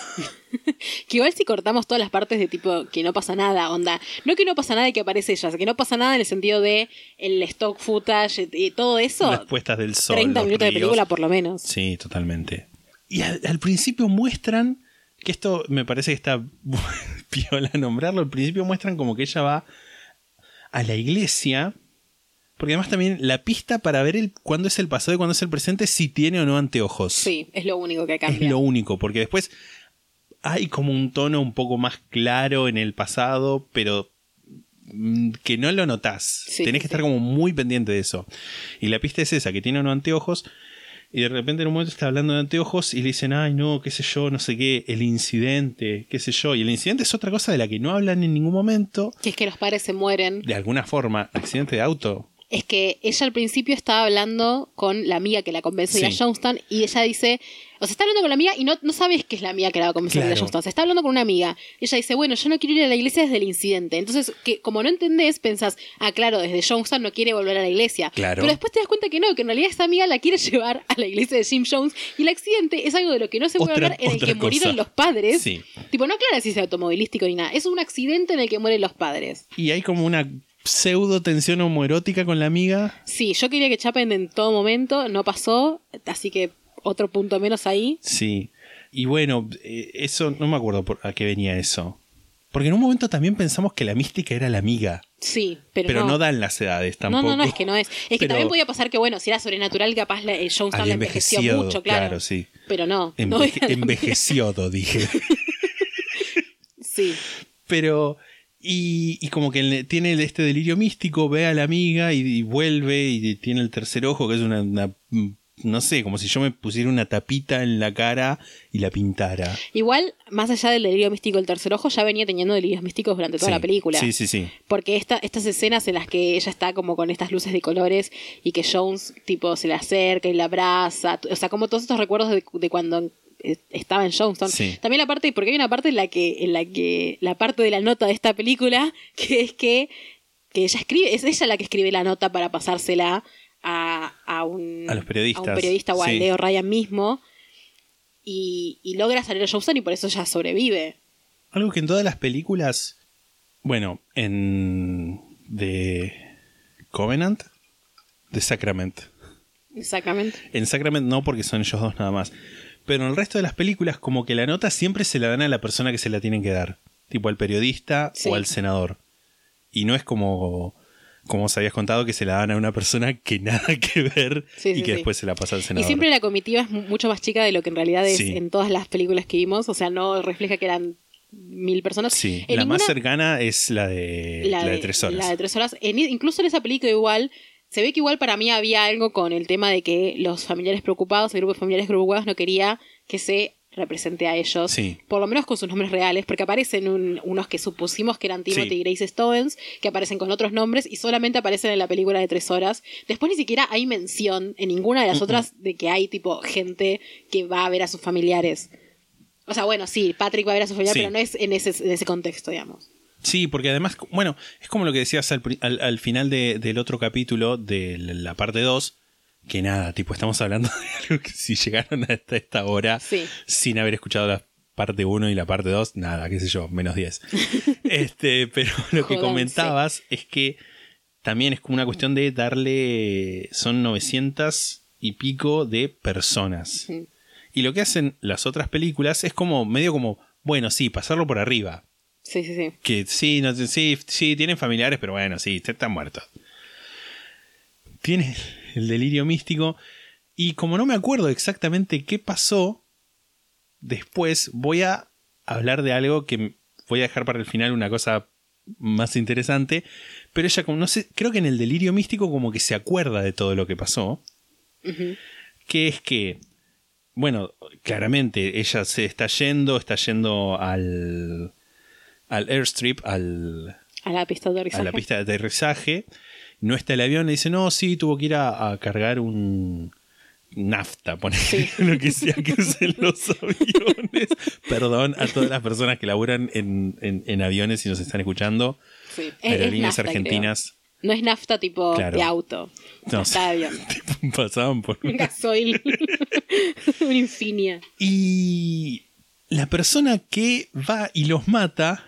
Que igual si cortamos todas las partes de tipo que no pasa nada, onda. No que no pasa nada y que aparece ella, que no pasa nada en el sentido de el stock footage y todo eso. Las puestas del sol. 30 los minutos de película por lo menos. Sí, totalmente. Y al, al principio muestran, que esto me parece que está piola nombrarlo, al principio muestran como que ella va a la iglesia, porque además también la pista para ver el, cuándo es el pasado y cuándo es el presente, si tiene o no anteojos. Sí, es lo único que es cambia. lo único, porque después hay como un tono un poco más claro en el pasado, pero mm, que no lo notás. Sí, Tenés que sí. estar como muy pendiente de eso. Y la pista es esa, que tiene unos anteojos. Y de repente en un momento está hablando de anteojos y le dicen, ay no, qué sé yo, no sé qué, el incidente, qué sé yo. Y el incidente es otra cosa de la que no hablan en ningún momento. Que es que los padres se mueren. De alguna forma, accidente de auto. Es que ella al principio estaba hablando con la amiga que la convence de ir a Jonestown y ella dice, o sea, está hablando con la amiga y no, no sabes que es la amiga que la va a convencer de ir a Claro. Jonestown. Se está hablando con una amiga. Ella dice, bueno, yo no quiero ir a la iglesia desde el incidente. Entonces, que como no entendés, pensás, ah, claro, desde Jonestown no quiere volver a la iglesia. Claro. Pero después te das cuenta que no, que en realidad esta amiga la quiere llevar a la iglesia de Jim Jones y el accidente es algo de lo que no se puede Otra- hablar en el que murieron los padres. Sí. Tipo, no aclara si es automovilístico ni nada. Es un accidente en el que mueren los padres. Y hay como una pseudo tensión homoerótica con la amiga. Sí, yo quería que chapen en todo momento, no pasó, así que otro punto menos ahí. Sí. Y bueno, eh, eso no me acuerdo por, a qué venía eso. Porque en un momento también pensamos que la mística era la amiga. Sí, pero, Pero, no. no. dan las edades no, tampoco. no, no, es que no es. Es que Pero también podía pasar que, bueno, si era sobrenatural, capaz la, el Jonestown había la envejeció mucho, claro. claro, sí. Pero no. no Enveje- envejecido, dije. Sí, Pero. Y, y como que tiene este delirio místico, ve a la amiga y, y vuelve y tiene el tercer ojo, que es una, una- No sé, como si yo me pusiera una tapita en la cara y la pintara. igual, más allá del delirio místico del tercer ojo, ya venía teniendo delirios místicos durante toda Sí. la película. Sí, sí, sí. Porque esta, estas escenas en las que ella está como con estas luces de colores y que Jones tipo se le acerca y la abraza, o sea, como todos estos recuerdos de, de cuando estaba en Jonestown. Sí. También la parte, porque hay una parte en la que, en la que, la parte de la nota de esta película, que es que, que ella escribe, es ella la que escribe la nota para pasársela a, a un, A los periodistas, a un periodista o a sí. Leo Ryan mismo. Y, y logra salir a Jonestown y por eso ella sobrevive. Algo que en todas las películas. Bueno, en. de. Covenant. De Sacrament. Exactamente. En Sacrament no, porque son ellos dos nada más. Pero en el resto de las películas, como que la nota siempre se la dan a la persona que se la tienen que dar. Tipo al periodista Sí. o al senador. Y no es como. Como os habías contado, que se la dan a una persona que nada que ver Sí, y sí, que después se la pasa al Y senador. siempre la comitiva es mu- mucho más chica de lo que en realidad es en todas las películas que vimos. O sea, no refleja que eran mil personas. Sí, En la más cercana es la de, la de, tres horas. La de tres horas. En- incluso en esa película igual, se ve que igual para mí había algo con el tema de que los familiares preocupados, el grupo de familiares preocupados no quería que se represente a ellos, Sí. por lo menos con sus nombres reales, porque aparecen un- unos que supusimos que eran Timothy Sí. y Grace Stevens, que aparecen con otros nombres y solamente aparecen en la película de tres horas. Después ni siquiera hay mención en ninguna de las otras de que hay tipo gente que va a ver a sus familiares. O sea, bueno, sí, Patrick va a ver a su familiar, Sí. pero no es en ese, en ese contexto, digamos. Sí, porque además, bueno, es como lo que decías al, pri- al- al final de- del otro capítulo, de la parte 2, Que nada, tipo, estamos hablando de algo que si llegaron hasta esta hora Sí. sin haber escuchado la parte 1 y la parte 2, nada, qué sé yo, menos 10. este, pero lo que comentabas es que también es como una cuestión de darle. Son 900 y pico de personas. Y lo que hacen las otras películas es como medio como, bueno, sí, pasarlo por arriba. Sí, sí, sí. Que sí, no, sí, sí, tienen familiares, pero bueno, sí, están muertos. Tiene el delirio místico. Y como no me acuerdo exactamente qué pasó, después voy a hablar de algo que voy a dejar para el final una cosa más interesante. Pero ella, como no sé, creo que en el delirio místico como que se acuerda de todo lo que pasó. Que es que, bueno, claramente ella se está yendo, está yendo al, al airstrip, al, A la pista de a aterrizaje. la pista de aterrizaje. No está el avión, le dice, no, sí, tuvo que ir a, a cargar un nafta, pone lo que sea que usen los aviones. Perdón a todas las personas que laburan en, en- en aviones y nos están escuchando. Sí. Es- es Aerolíneas nafta, argentinas creo. No es nafta tipo Claro. de auto. No, Nafta de avión. tipo, pasaban por Un gasoil. Un Infinia. Y la persona que va y los mata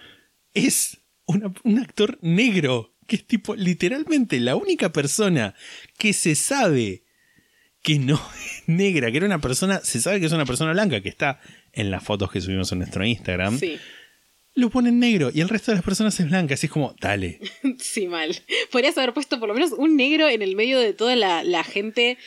es una- un actor negro, que es tipo literalmente la única persona que se sabe que no es negra, que era una persona, se sabe que es una persona blanca, que está en las fotos que subimos en nuestro Instagram, Sí. lo ponen negro y el resto de las personas es blanca, así es como, dale. Sí, mal. Podrías haber puesto por lo menos un negro en el medio de toda la, la gente.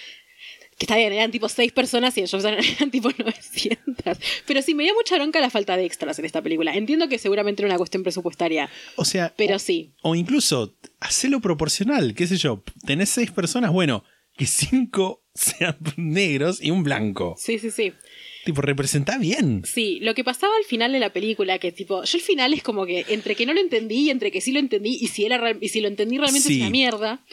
Que está bien, eran tipo seis personas y ellos eran tipo 900. Pero sí, me dio mucha bronca la falta de extras en esta película. Entiendo que seguramente era una cuestión presupuestaria, O sea, pero sí. O incluso, hacelo proporcional, qué sé yo. Tenés seis personas, bueno, que cinco sean negros y un blanco. Sí, sí, sí. Tipo, representa bien. Sí, lo que pasaba al final de la película, que tipo, yo el final es como que entre que no lo entendí y entre que sí lo entendí y si, era y si lo entendí realmente Sí. es una mierda.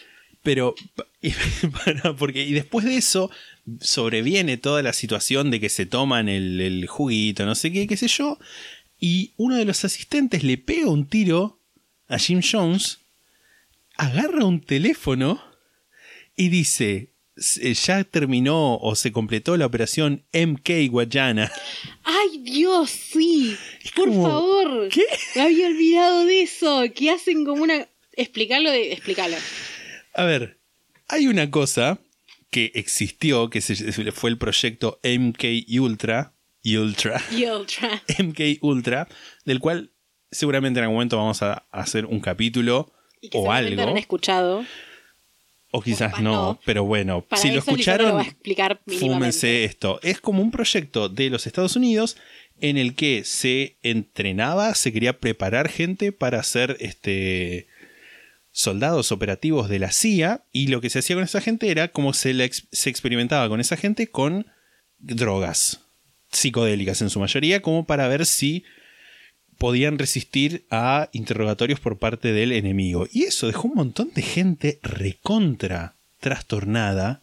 Pero, y, para- porque, y después de eso, sobreviene toda la situación de que se toman el, el juguito, no sé qué, qué sé yo. Y uno de los asistentes le pega un tiro a Jim Jones, agarra un teléfono y dice: "Se- Ya terminó o se completó la operación MK Guayana. ¡Ay, Dios, sí! Es Por como, favor. ¿qué? Me había olvidado de eso. Que hacen como una. Explicarlo de. Explicarlo. A ver, hay una cosa que existió, que se- fue el proyecto MK Ultra, Ultra, Y Ultra. MK Ultra, del cual seguramente en algún momento vamos a hacer un capítulo Y que o algo, habrán escuchado. o quizás no, no. pero bueno, Para si lo escucharon, lo explicar fúmense esto. Es como un proyecto de los Estados Unidos en el que se entrenaba, se quería preparar gente para ser este soldados operativos de la CIA y lo que se hacía con esa gente era como se, la ex- se experimentaba con esa gente con drogas psicodélicas en su mayoría como para ver si podían resistir a interrogatorios por parte del enemigo. Y eso dejó un montón de gente recontra trastornada,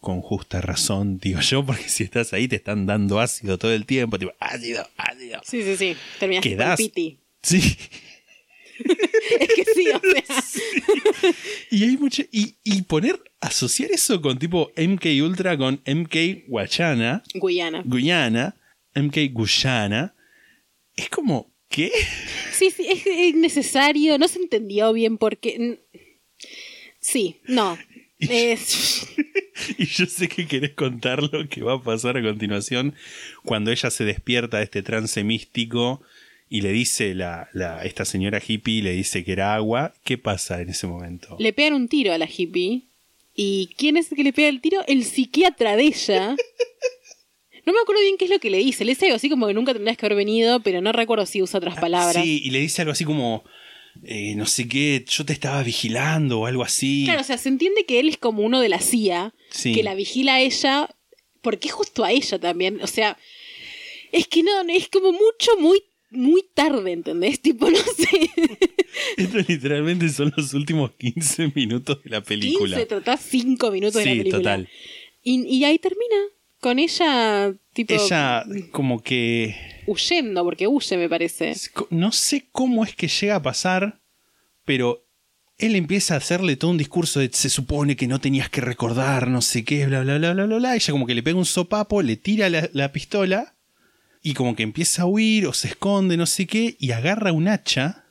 con justa razón, digo yo, porque si estás ahí te están dando ácido todo el tiempo, tipo, ácido, ácido. Sí, sí, sí. Terminaste con Piti. Sí. Es que sí, o sea. Y hay mucho. Y, y poner, asociar eso con tipo MK Ultra con MK Guayana, Guyana. Guyana, MK Guyana, es como, ¿qué? Sí, sí, es es necesario. No se entendió bien porque. Sí, no. Es... Y yo sé que querés contar lo que va a pasar a continuación cuando ella se despierta de este trance místico y le dice la, la- esta señora hippie, le dice que era agua. ¿Qué pasa en ese momento? Le pegan un tiro a la hippie. ¿Y quién es el que le pega el tiro? El psiquiatra de ella. No me acuerdo bien qué es lo que le dice. Le dice algo así como que nunca tendrías que haber venido, pero no recuerdo si usa otras palabras. Ah, Sí, y le dice algo así como, eh, no sé qué, yo te estaba vigilando o algo así. Claro, o sea, se entiende que él es como uno de la CIA, Sí. que la vigila a ella, porque justo a ella también. O sea, es que no, es como mucho, muy, muy tarde, ¿entendés? Tipo, no sé. Esto literalmente son los últimos 15 minutos de la película. 15, tratás 5 minutos de la sí, película. total. Y, y ahí termina, con ella, tipo, Ella como que... huyendo, porque huye, me parece. No sé cómo es que llega a pasar, pero él empieza a hacerle todo un discurso de se supone que no tenías que recordar, no sé qué, bla, bla, bla, bla, bla, bla. Ella como que le pega un sopapo, le tira la, la pistola y como que empieza a huir o se esconde, no sé qué, y agarra un hacha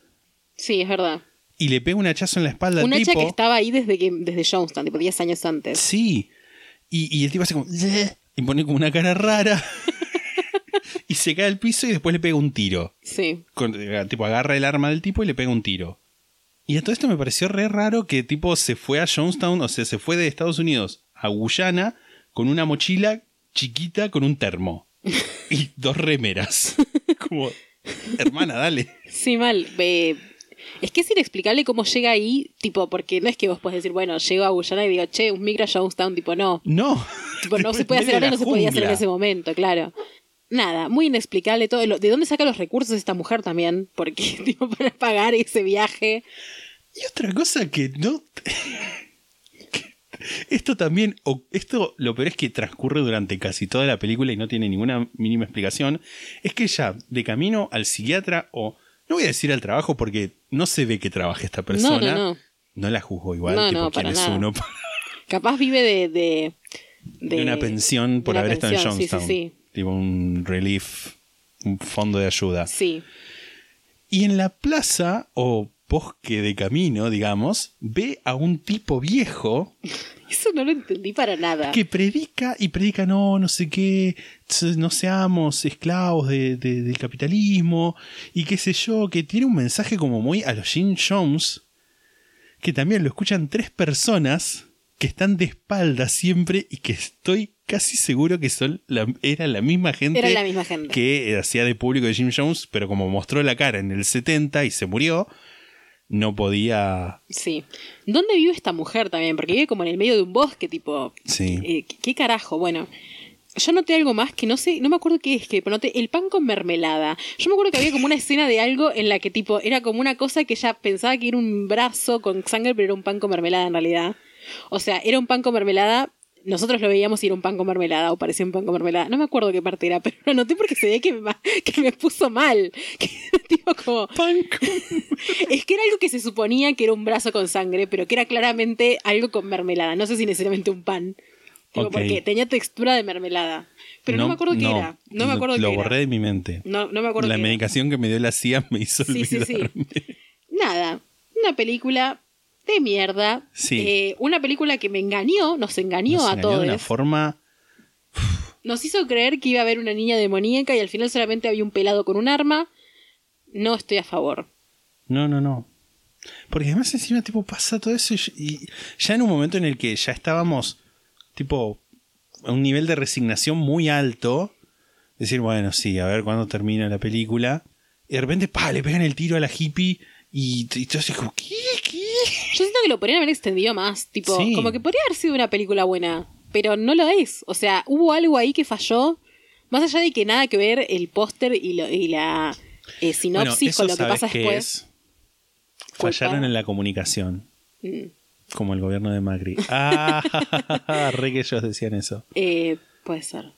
Sí, es verdad. y le pega un hachazo en la espalda Un al hacha tipo. que estaba ahí desde, que, desde Jonestown, tipo 10 años antes. Sí. Y, y el tipo hace como... Y pone como una cara rara. y se cae al piso y después le pega un tiro. Sí. Con- eh, tipo agarra el arma del tipo y le pega un tiro. Y a todo esto me pareció re raro que tipo se fue a Jonestown, o sea, se fue de Estados Unidos a Guyana con una mochila chiquita con un termo. y dos remeras. Como, hermana, dale. Sí, mal. Eh, es que es inexplicable cómo llega ahí, tipo, porque no es que vos puedes decir, bueno, llego a Guyana y digo, che, un micro a Jonestown, tipo, no. No. Tipo, no se puede hacer ahora, no se podía hacer en ese momento, claro. Nada, muy inexplicable todo. ¿De dónde saca los recursos esta mujer también? Porque, tipo, para pagar ese viaje. Y otra cosa que no. esto también. Esto lo peor es que transcurre durante casi toda la película y no tiene ninguna mínima explicación. Es que ya, de camino al psiquiatra, o. No voy a decir al trabajo porque no se ve que trabaja esta persona. no, no. No la juzgo igual, No, tipo, no, quién para es nada. uno Capaz vive de. de, de una pensión por una haber estado en pensión, sí, sí. Tipo un relief, un fondo de ayuda. Sí, Y en la plaza, o bosque de camino, digamos, ve a un tipo viejo Eso no lo entendí para nada. que predica y predica, no, no sé qué, no seamos esclavos de- de- del capitalismo y qué sé yo, que tiene un mensaje como muy a los Jim Jones, que también lo escuchan tres personas que están de espaldas siempre y que estoy casi seguro que son la, era la misma gente Era la misma gente. que hacía de público de Jim Jones, pero como mostró la cara en el 70 y se murió, no podía... Sí. ¿Dónde vive esta mujer también? Porque vive como en el medio de un bosque, tipo. Sí. eh, ¿qué- ¿Qué carajo? Bueno. Yo noté algo más que no sé, no me acuerdo qué es, que noté el pan con mermelada. Yo me acuerdo que había como una escena de algo en la que tipo era como una cosa que ella pensaba que era un brazo con sangre, pero era un pan con mermelada en realidad. O sea, era un pan con mermelada, nosotros lo veíamos y era un pan con mermelada o parecía un pan con mermelada. No me acuerdo qué parte era, pero lo noté porque se veía que me, que me puso mal. Que tipo como... Es que era algo que se suponía que era un brazo con sangre, pero que era claramente algo con mermelada. No sé si necesariamente un pan. Tipo. Porque tenía textura de mermelada. Pero no, me acuerdo qué no, era. No me acuerdo Lo qué borré era. de mi mente. No, no me acuerdo La qué era. medicación que me dio la CIA me hizo Sí, sí, sí. Nada. Una película de mierda. Sí. Eh, una película que me engañó, nos engañó Nos a engañó todos. de una forma... Nos hizo creer que iba a haber una niña demoníaca y al final solamente había un pelado con un arma. No estoy a favor. No, no, no. Porque además encima tipo pasa todo eso y, y ya en un momento en el que ya estábamos tipo a un nivel de resignación muy alto, decir, bueno, sí, a ver cuándo termina la película, y de repente, pa, le pegan el tiro a la hippie y, y todo así como, ¿qué? ¿Qué? Yo siento que lo podrían haber extendido más. Tipo, Sí. como que podría haber sido una película buena. Pero no lo es. O sea, hubo algo ahí que falló. Más allá de que nada que ver el póster y, lo- y la eh, sinopsis Bueno, con lo que ¿sabes pasa después. es? Fallaron en la comunicación, Mm. como el gobierno de Macri. Ah, re que ellos decían eso. Eh, puede ser.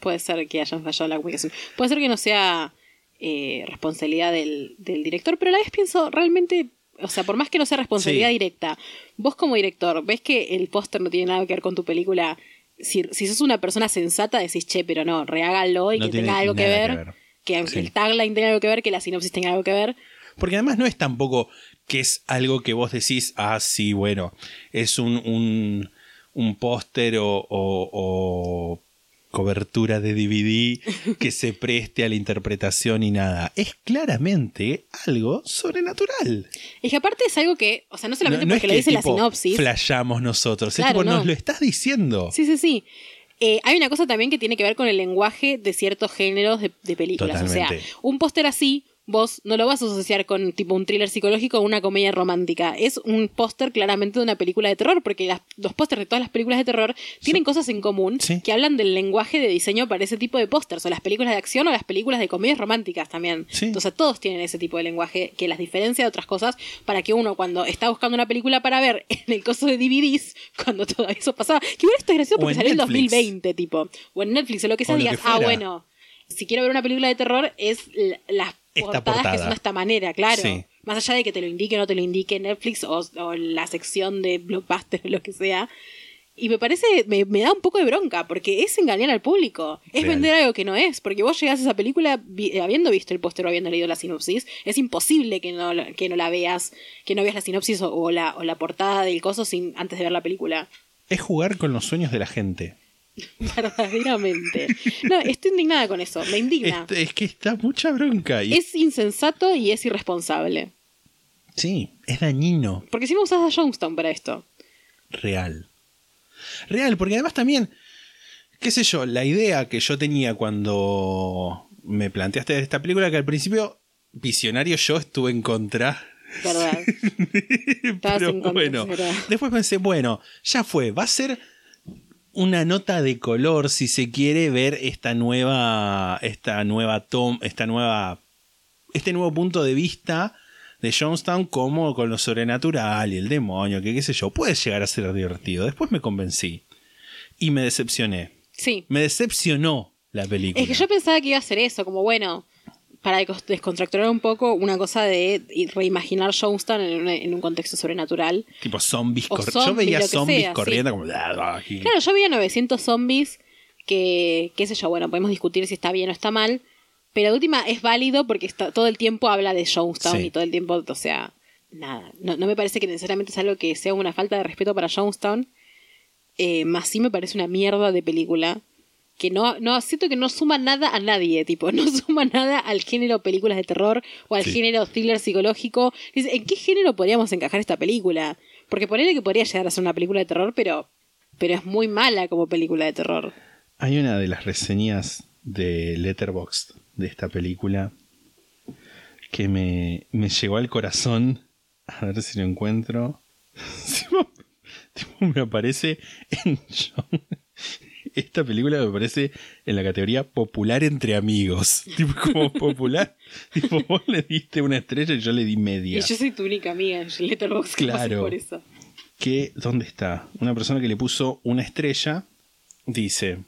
puede ser que hayan fallado en la comunicación. Puede ser que no sea eh, responsabilidad del, del director, pero a la vez pienso, realmente, o sea, por más que no sea responsabilidad Sí. directa, vos como director, ves que el póster no tiene nada que ver con tu película. Si, si sos una persona sensata, decís, che, pero no, rehágalo y No que tenga algo que ver. que ver. Que Sí. el tagline tenga algo que ver, que la sinopsis tenga algo que ver. Porque además no es tampoco que es algo que vos decís, ah, sí, bueno, es un, un, un póster o, o- o cobertura de DVD que se preste a la interpretación y nada. Es claramente algo sobrenatural. Es que aparte es algo que, o sea, no solamente no, no porque lo dice la sinopsis. Flashamos nosotros. Claro, es tipo, no. nos lo estás diciendo. Sí, sí, sí. Eh, hay una cosa también que tiene que ver con el lenguaje de ciertos géneros de, de películas. O sea, un póster así, vos no lo vas a asociar con tipo un thriller psicológico o una comedia romántica. Es un póster claramente de una película de terror, porque las- los pósters de todas las películas de terror tienen cosas en común Sí. que hablan del lenguaje de diseño para ese tipo de pósters, o las películas de acción o las películas de comedias románticas también. Sí. Entonces todos tienen ese tipo de lenguaje que las diferencia de otras cosas para que uno cuando está buscando una película para ver en el coso de DVDs, cuando todo eso pasaba, que igual esto es gracioso porque en salió en Netflix. 2020, tipo, o en Netflix o lo que sea, O digas, que ah, bueno, si quiero ver una película de terror es las Esta portadas que son de esta manera, claro. Sí. Más allá de que te lo indique o no te lo indique Netflix o, o la sección de blockbuster o lo que sea. Y me parece, me, me da un poco de bronca, porque es engañar al público. Es Real. vender algo que no es. Porque vos llegás a esa película vi- habiendo visto el póster o habiendo leído la sinopsis. Es imposible que no, la- que no la veas, que no veas la sinopsis o, o la, o la portada del coso sin, antes de ver la película. Es jugar con los sueños de la gente. Verdaderamente. No, estoy indignada con eso. Me indigna. Es, es que está mucha bronca. Y, Es insensato y es irresponsable. Sí, es dañino. Porque si me usas a Jonestown para esto. Real. Real, porque además también, qué sé yo, la idea que yo tenía cuando me planteaste esta película, que al principio, visionario yo estuve en contra. ¿Verdad? Pero bueno, después pensé, bueno, ya fue, va a ser una nota de color si se quiere ver esta nueva, esta nueva tom, esta nueva, este nuevo punto de vista de Jonestown como con lo sobrenatural y el demonio, que qué sé yo, puede llegar a ser divertido. Después me convencí y me decepcioné. Sí. Me decepcionó la película. Es que yo pensaba que iba a ser eso, como bueno, para descontracturar un poco, una cosa de reimaginar Jonestown en, un- en un contexto sobrenatural. tipo zombies, cor- yo veía zombies sea, sí. corriendo como "Ah, ah", y- Claro, yo veía 900 zombies que, qué sé yo, bueno, podemos discutir si está bien o está mal, pero de última es válido porque está, todo el tiempo habla de Jonestown Sí. y todo el tiempo, o sea, nada, no, no me parece que necesariamente es algo que sea una falta de respeto para Jonestown, eh, más sí me parece una mierda de película. Que no, no, siento que no suma nada a nadie, tipo, no suma nada al género películas de terror o al Sí. género thriller psicológico. Dice, ¿en qué género podríamos encajar esta película? Porque ponerle que podría llegar a ser una película de terror, pero, pero es muy mala como película de terror. Hay una de las reseñas de Letterboxd de esta película que me, me llegó al corazón. A ver si lo encuentro. Tipo, me aparece en John- Esta película me aparece en la categoría popular entre amigos. Tipo, como popular. tipo, vos le diste una estrella y yo le di media. Y yo soy tu única amiga en Letterboxd, Claro. por eso. que, ¿dónde está? Una persona que le puso una estrella dice,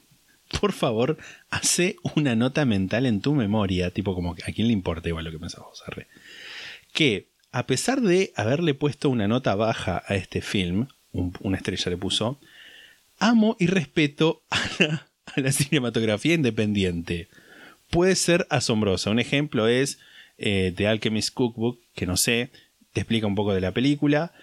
por favor, hace una nota mental en tu memoria, tipo como a quién le importa igual lo que pensás vos, arre. Que a pesar de haberle puesto una nota baja a este film, un- una estrella le puso, amo y respeto a la, a la cinematografía independiente. Puede ser asombrosa. Un ejemplo es eh, The Alchemist Cookbook, que no sé, te explica un poco de la película.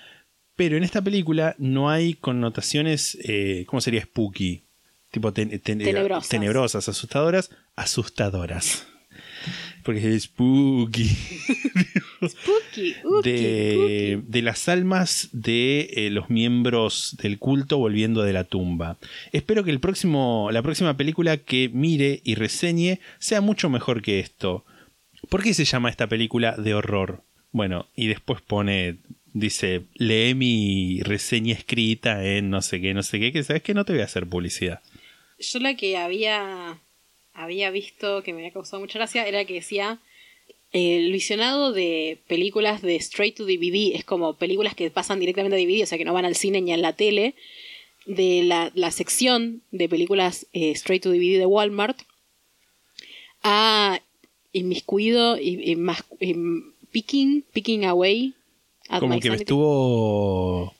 Pero en esta película no hay connotaciones, eh, ¿cómo sería spooky? Tipo ten- ten- Tenebrosas. tenebrosas, asustadoras, asustadoras. Porque es spooky. Spooky, uki, de, de las almas de eh, los miembros del culto volviendo de la tumba. Espero que el próximo, la próxima película que mire y reseñe sea mucho mejor que esto. ¿Por qué se llama esta película de horror? Bueno, y después pone, dice, lee mi reseña escrita en no sé qué, no sé qué, que sabes que no te voy a hacer publicidad. Yo la que había, había visto que me había causado mucha gracia era que decía eh, el visionado de películas de straight to DVD es como películas que pasan directamente a DVD, o sea que no van al cine ni a la tele, de la, la sección de películas eh, straight to DVD de Walmart ha inmiscuido y, y y picking, picking away at Como my que me estuvo...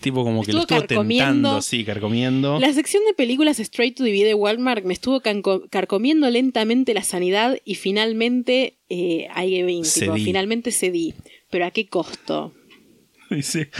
Tipo como que lo Estuvo tentando, sí, carcomiendo. La sección de películas Straight to DVD de Walmart me estuvo carcomiendo lentamente la sanidad y finalmente eh, ahí tipo, Cedí. finalmente cedí. Pero ¿a qué costo? Dice,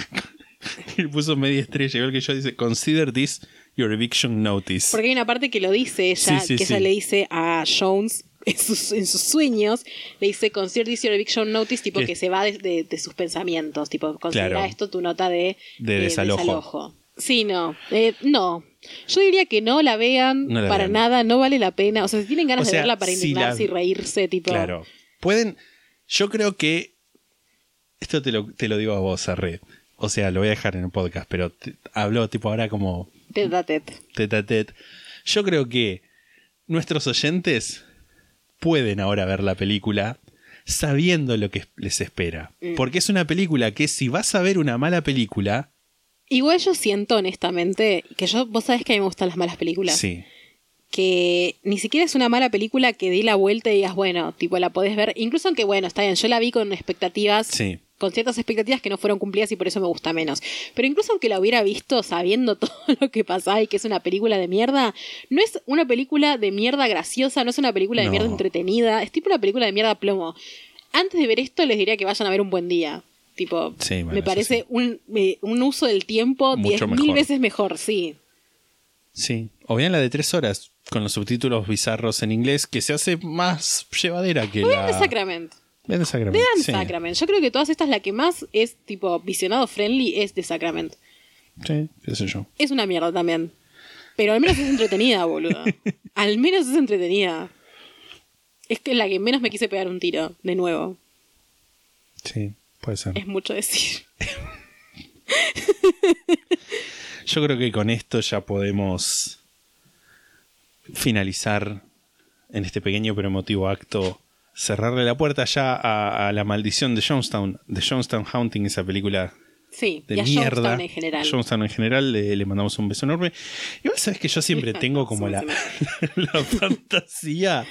y puso media estrella, igual que yo, dice, consider this your eviction notice. Porque hay una parte que lo dice ella, Sí, sí, que ella le dice a Jones en sus, en sus sueños, le dice consider this your eviction notice, tipo Que- que se va de, de- de sus pensamientos, tipo considera Claro. esto tu nota de, De eh, desalojo. Sí, no, eh, no. Yo diría que no la vean No la para vean. nada, no vale la pena. O sea, si tienen ganas O de verla para si indignarse la- y reírse, tipo. Claro. Pueden. Yo creo que. Esto te lo, te lo digo a vos, Arre. O sea, lo voy a dejar en el podcast, pero te- hablo tipo ahora como a tete. Yo creo que nuestros oyentes pueden ahora ver la película sabiendo lo que les espera. Mm. Porque es una película que si vas a ver una mala película, Igual yo siento honestamente que yo, vos sabés que a mí me gustan las malas películas. sí. que ni siquiera es una mala película que dé la vuelta y digas, bueno, tipo la podés ver, incluso aunque bueno, está bien, yo la vi con expectativas, Sí. Con ciertas expectativas que no fueron cumplidas y por eso me gusta menos. Pero incluso aunque la hubiera visto sabiendo todo lo que pasaba y que es una película de mierda, no es una película de mierda graciosa, no es una película de No. mierda entretenida, es tipo una película de mierda plomo. Antes de ver esto les diría que vayan a ver un buen día. Tipo, Sí, bueno, me parece sí. un, un uso del tiempo Mucho diez mil veces mejor, sí. Sí. O bien la de tres horas, con los subtítulos bizarros en inglés, que se hace más llevadera que Vean la. The Sacrament. Vean The Sacrament. Vean sí. Sacrament. Yo creo que todas estas, la que más es tipo visionado friendly es The Sacrament. Sí, qué sé yo. Es una mierda también. Pero al menos es entretenida, boludo. Al menos es entretenida. Es que es la que menos me quise pegar un tiro, de nuevo. Sí, puede ser. Es mucho decir. Yo creo que con esto ya podemos finalizar en este pequeño pero emotivo acto, cerrarle la puerta ya a, a la maldición de Jonestown, de Jonestown Haunting, esa película Sí, de y a mierda. Jonestown en general. Jonestown en general, le, le mandamos un beso enorme. Igual sabes que yo siempre tengo como la, la fantasía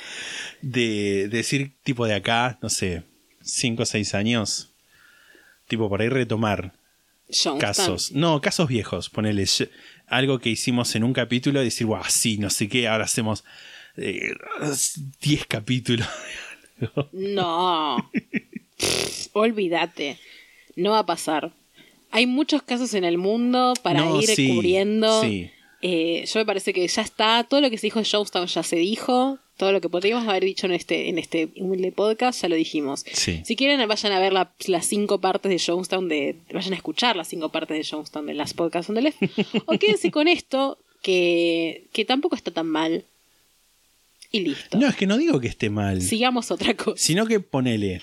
de, de decir tipo de acá, no sé, 5 o 6 años, tipo por ahí retomar casos. No, casos viejos, ponele algo que hicimos en un capítulo y decir, guau, sí, no sé qué, ahora hacemos eh, 10 capítulos. No. Pff, olvídate. No va a pasar. Hay muchos casos en el mundo para No, ir sí, cubriendo. sí. Eh, yo me parece que ya está. Todo lo que se dijo de Jonestown ya se dijo. Todo lo que podríamos haber dicho en este, en este humilde podcast ya lo dijimos. Sí. Si quieren, vayan a ver la- las cinco partes de Jonestown, de, vayan a escuchar las cinco partes de Jonestown de las podcasts donde les. o quédense con esto, que, que tampoco está tan mal. Y listo. No, es que no digo que esté mal. Sigamos otra cosa. Sino que ponele.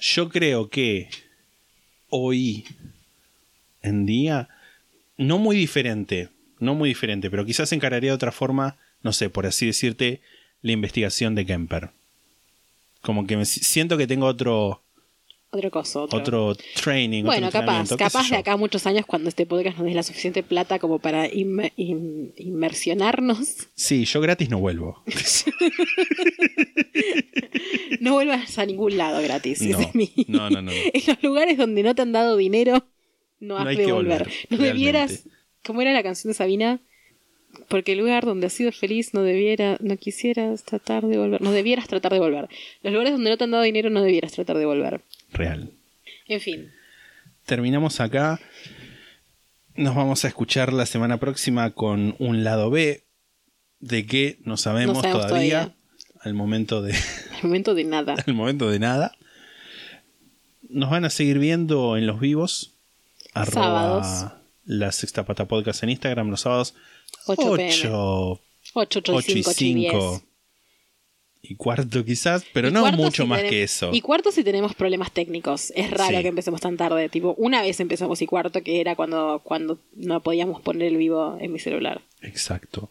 Yo creo que hoy en día, no muy diferente, no muy diferente, pero quizás encararía de otra forma, no sé, por así decirte, la investigación de Kemper. Como que me si- siento que tengo otro, Otro cosa. Otro. otro training. bueno, otro capaz. Capaz de acá a muchos años, cuando este podcast nos dé la suficiente plata como para inme- in- inmersionarnos, Sí, yo gratis no vuelvo. no vuelvas a ningún lado gratis. No, ese es mi- no, no, no, no. en los lugares donde no te han dado dinero, no has hay de que volver. volver, no debieras. ¿Cómo era la canción de Sabina? Porque el lugar donde has sido feliz no debiera, no quisieras tratar de volver, no debieras tratar de volver. Los lugares donde no te han dado dinero no debieras tratar de volver. Real. En fin, terminamos acá. Nos vamos a escuchar la semana próxima con un lado B. De que no sabemos, No sabemos todavía, todavía. Al momento de. al momento de nada. al momento de nada. Nos van a seguir viendo en los vivos. Sábados. Arroba la sexta pata podcast en Instagram los sábados. 8 pm. 8, 8, 8 8 y y 5, 8 y 10. 5. Y cuarto quizás, pero Y no mucho si más que eso. Y cuarto si tenemos problemas técnicos. Es raro Sí. que empecemos tan tarde. Tipo, una vez empezamos y cuarto, que era cuando, cuando no podíamos poner el vivo en mi celular. Exacto.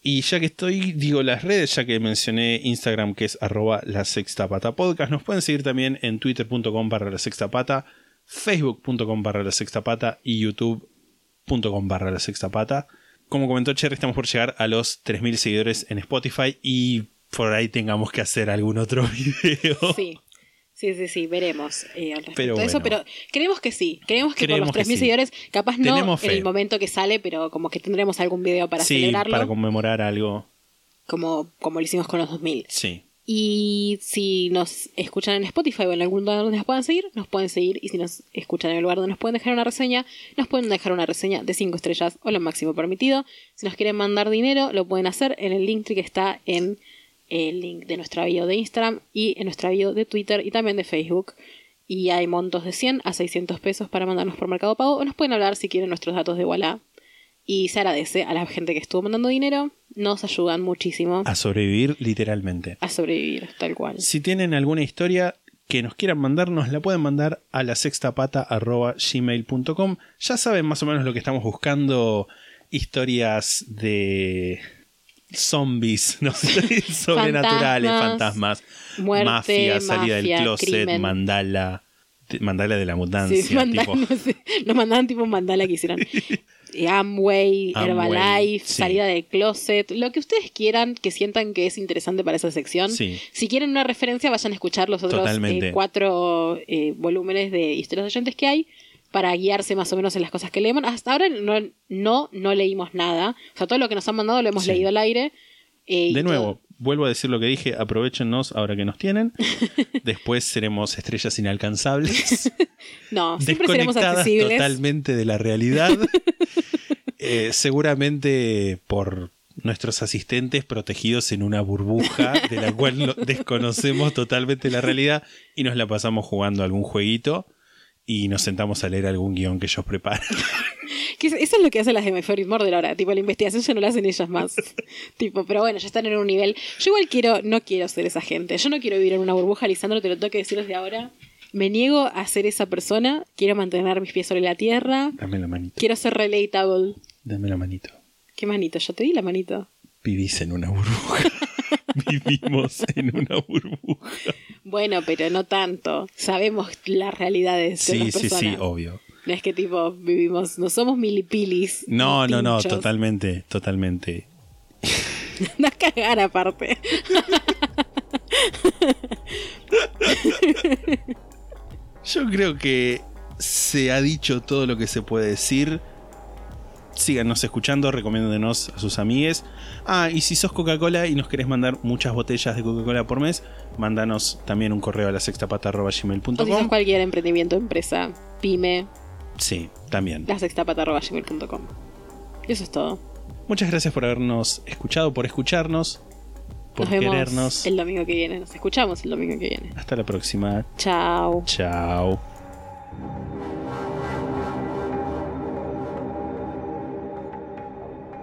Y ya que estoy, digo las redes, ya que mencioné Instagram que es arroba la sexta pata podcast, nos pueden seguir también en twitter.com barra la sexta pata, facebook.com barra la sexta pata y youtube.com barra la sexta pata. Como comentó Cherry, estamos por llegar a los 3.000 seguidores en Spotify y por ahí tengamos que hacer algún otro video. Sí. Sí, sí, sí, veremos eh, al respecto Pero de eso, pero creemos que sí. Creemos que Creemos que los 3.000 sí. seguidores, capaz no Tenemos en fe. el momento que sale, pero como que tendremos algún video para sí, celebrarlo, para conmemorar algo. como, como lo hicimos con los 2000. Sí. Y si nos escuchan en Spotify o en algún lugar donde nos puedan seguir, nos pueden seguir. Y si nos escuchan en el lugar donde nos pueden dejar una reseña, nos pueden dejar una reseña de 5 estrellas o lo máximo permitido. Si nos quieren mandar dinero, lo pueden hacer en el link que está en el link de nuestra bio de Instagram y en nuestra bio de Twitter y también de Facebook. Y hay montos de 100 a 600 pesos para mandarnos por Mercado Pago. O nos pueden hablar si quieren nuestros datos de Walla. Y se agradece a la gente que estuvo mandando dinero. Nos ayudan muchísimo A sobrevivir literalmente. a sobrevivir, tal cual. Si tienen alguna historia que nos quieran mandar, nos la pueden mandar a la sextapata.gmail.com. Ya saben más o menos lo que estamos buscando. Historias de zombies, ¿no? sobrenaturales, fantasmas, muerte, mafia, salida mafia, del closet, crimen. mandala, mandala de la mutancia. Sí, mandan- tipo- no sé, nos mandaban tipo mandala que hicieran. Amway, Herbalife, sí. salida de closet, lo que ustedes quieran que sientan que es interesante para esa sección. Sí. Si quieren una referencia, vayan a escuchar los otros eh, cuatro eh, volúmenes de historias de oyentes que hay para guiarse más o menos en las cosas que leemos. Hasta ahora no, no, no leímos nada. O sea, todo lo que nos han mandado lo hemos Sí. leído al aire. eh, De nuevo, todo- vuelvo a decir lo que dije, aprovechenos ahora que nos tienen. Después seremos estrellas inalcanzables, No, siempre seremos accesibles. totalmente de la realidad. Eh, seguramente por nuestros asistentes protegidos en una burbuja de la cual no- desconocemos totalmente la realidad y nos la pasamos jugando algún jueguito y nos sentamos a leer algún guion que ellos preparan. Eso es lo que hacen las de My Favorite Murder ahora. Tipo, la investigación ya no la hacen ellas más. tipo, pero bueno, ya están en un nivel. Yo igual quiero, no quiero ser esa gente. Yo no quiero vivir en una burbuja, Lisandro, te lo tengo que decir desde ahora. Me niego a ser esa persona. Quiero mantener mis pies sobre la tierra. Dame la manito. Quiero ser relatable. Dame la manito. ¿Qué manito? Yo te di la manito. Vivís en una burbuja. Vivimos en una burbuja. Bueno, pero no tanto. Sabemos las realidades de Sí, otras sí, sí, personas. obvio. No es que tipo vivimos, no somos milipilis. No, no, no, totalmente, totalmente. A cagar aparte. Yo creo que se ha dicho todo lo que se puede decir. Síganos escuchando, recomiéndenos a sus amigues. Ah, y si sos Coca-Cola y nos querés mandar muchas botellas de Coca-Cola por mes, mándanos también un correo a la O si sos sextapata.gmail.com. cualquier emprendimiento, empresa, pyme, Sí, también. lasextapata.gmail.com. Y eso es todo. Muchas gracias por habernos escuchado, por escucharnos, por Nos vemos querernos. el domingo que viene. Nos escuchamos el domingo que viene. Hasta la próxima. Chao. Chao.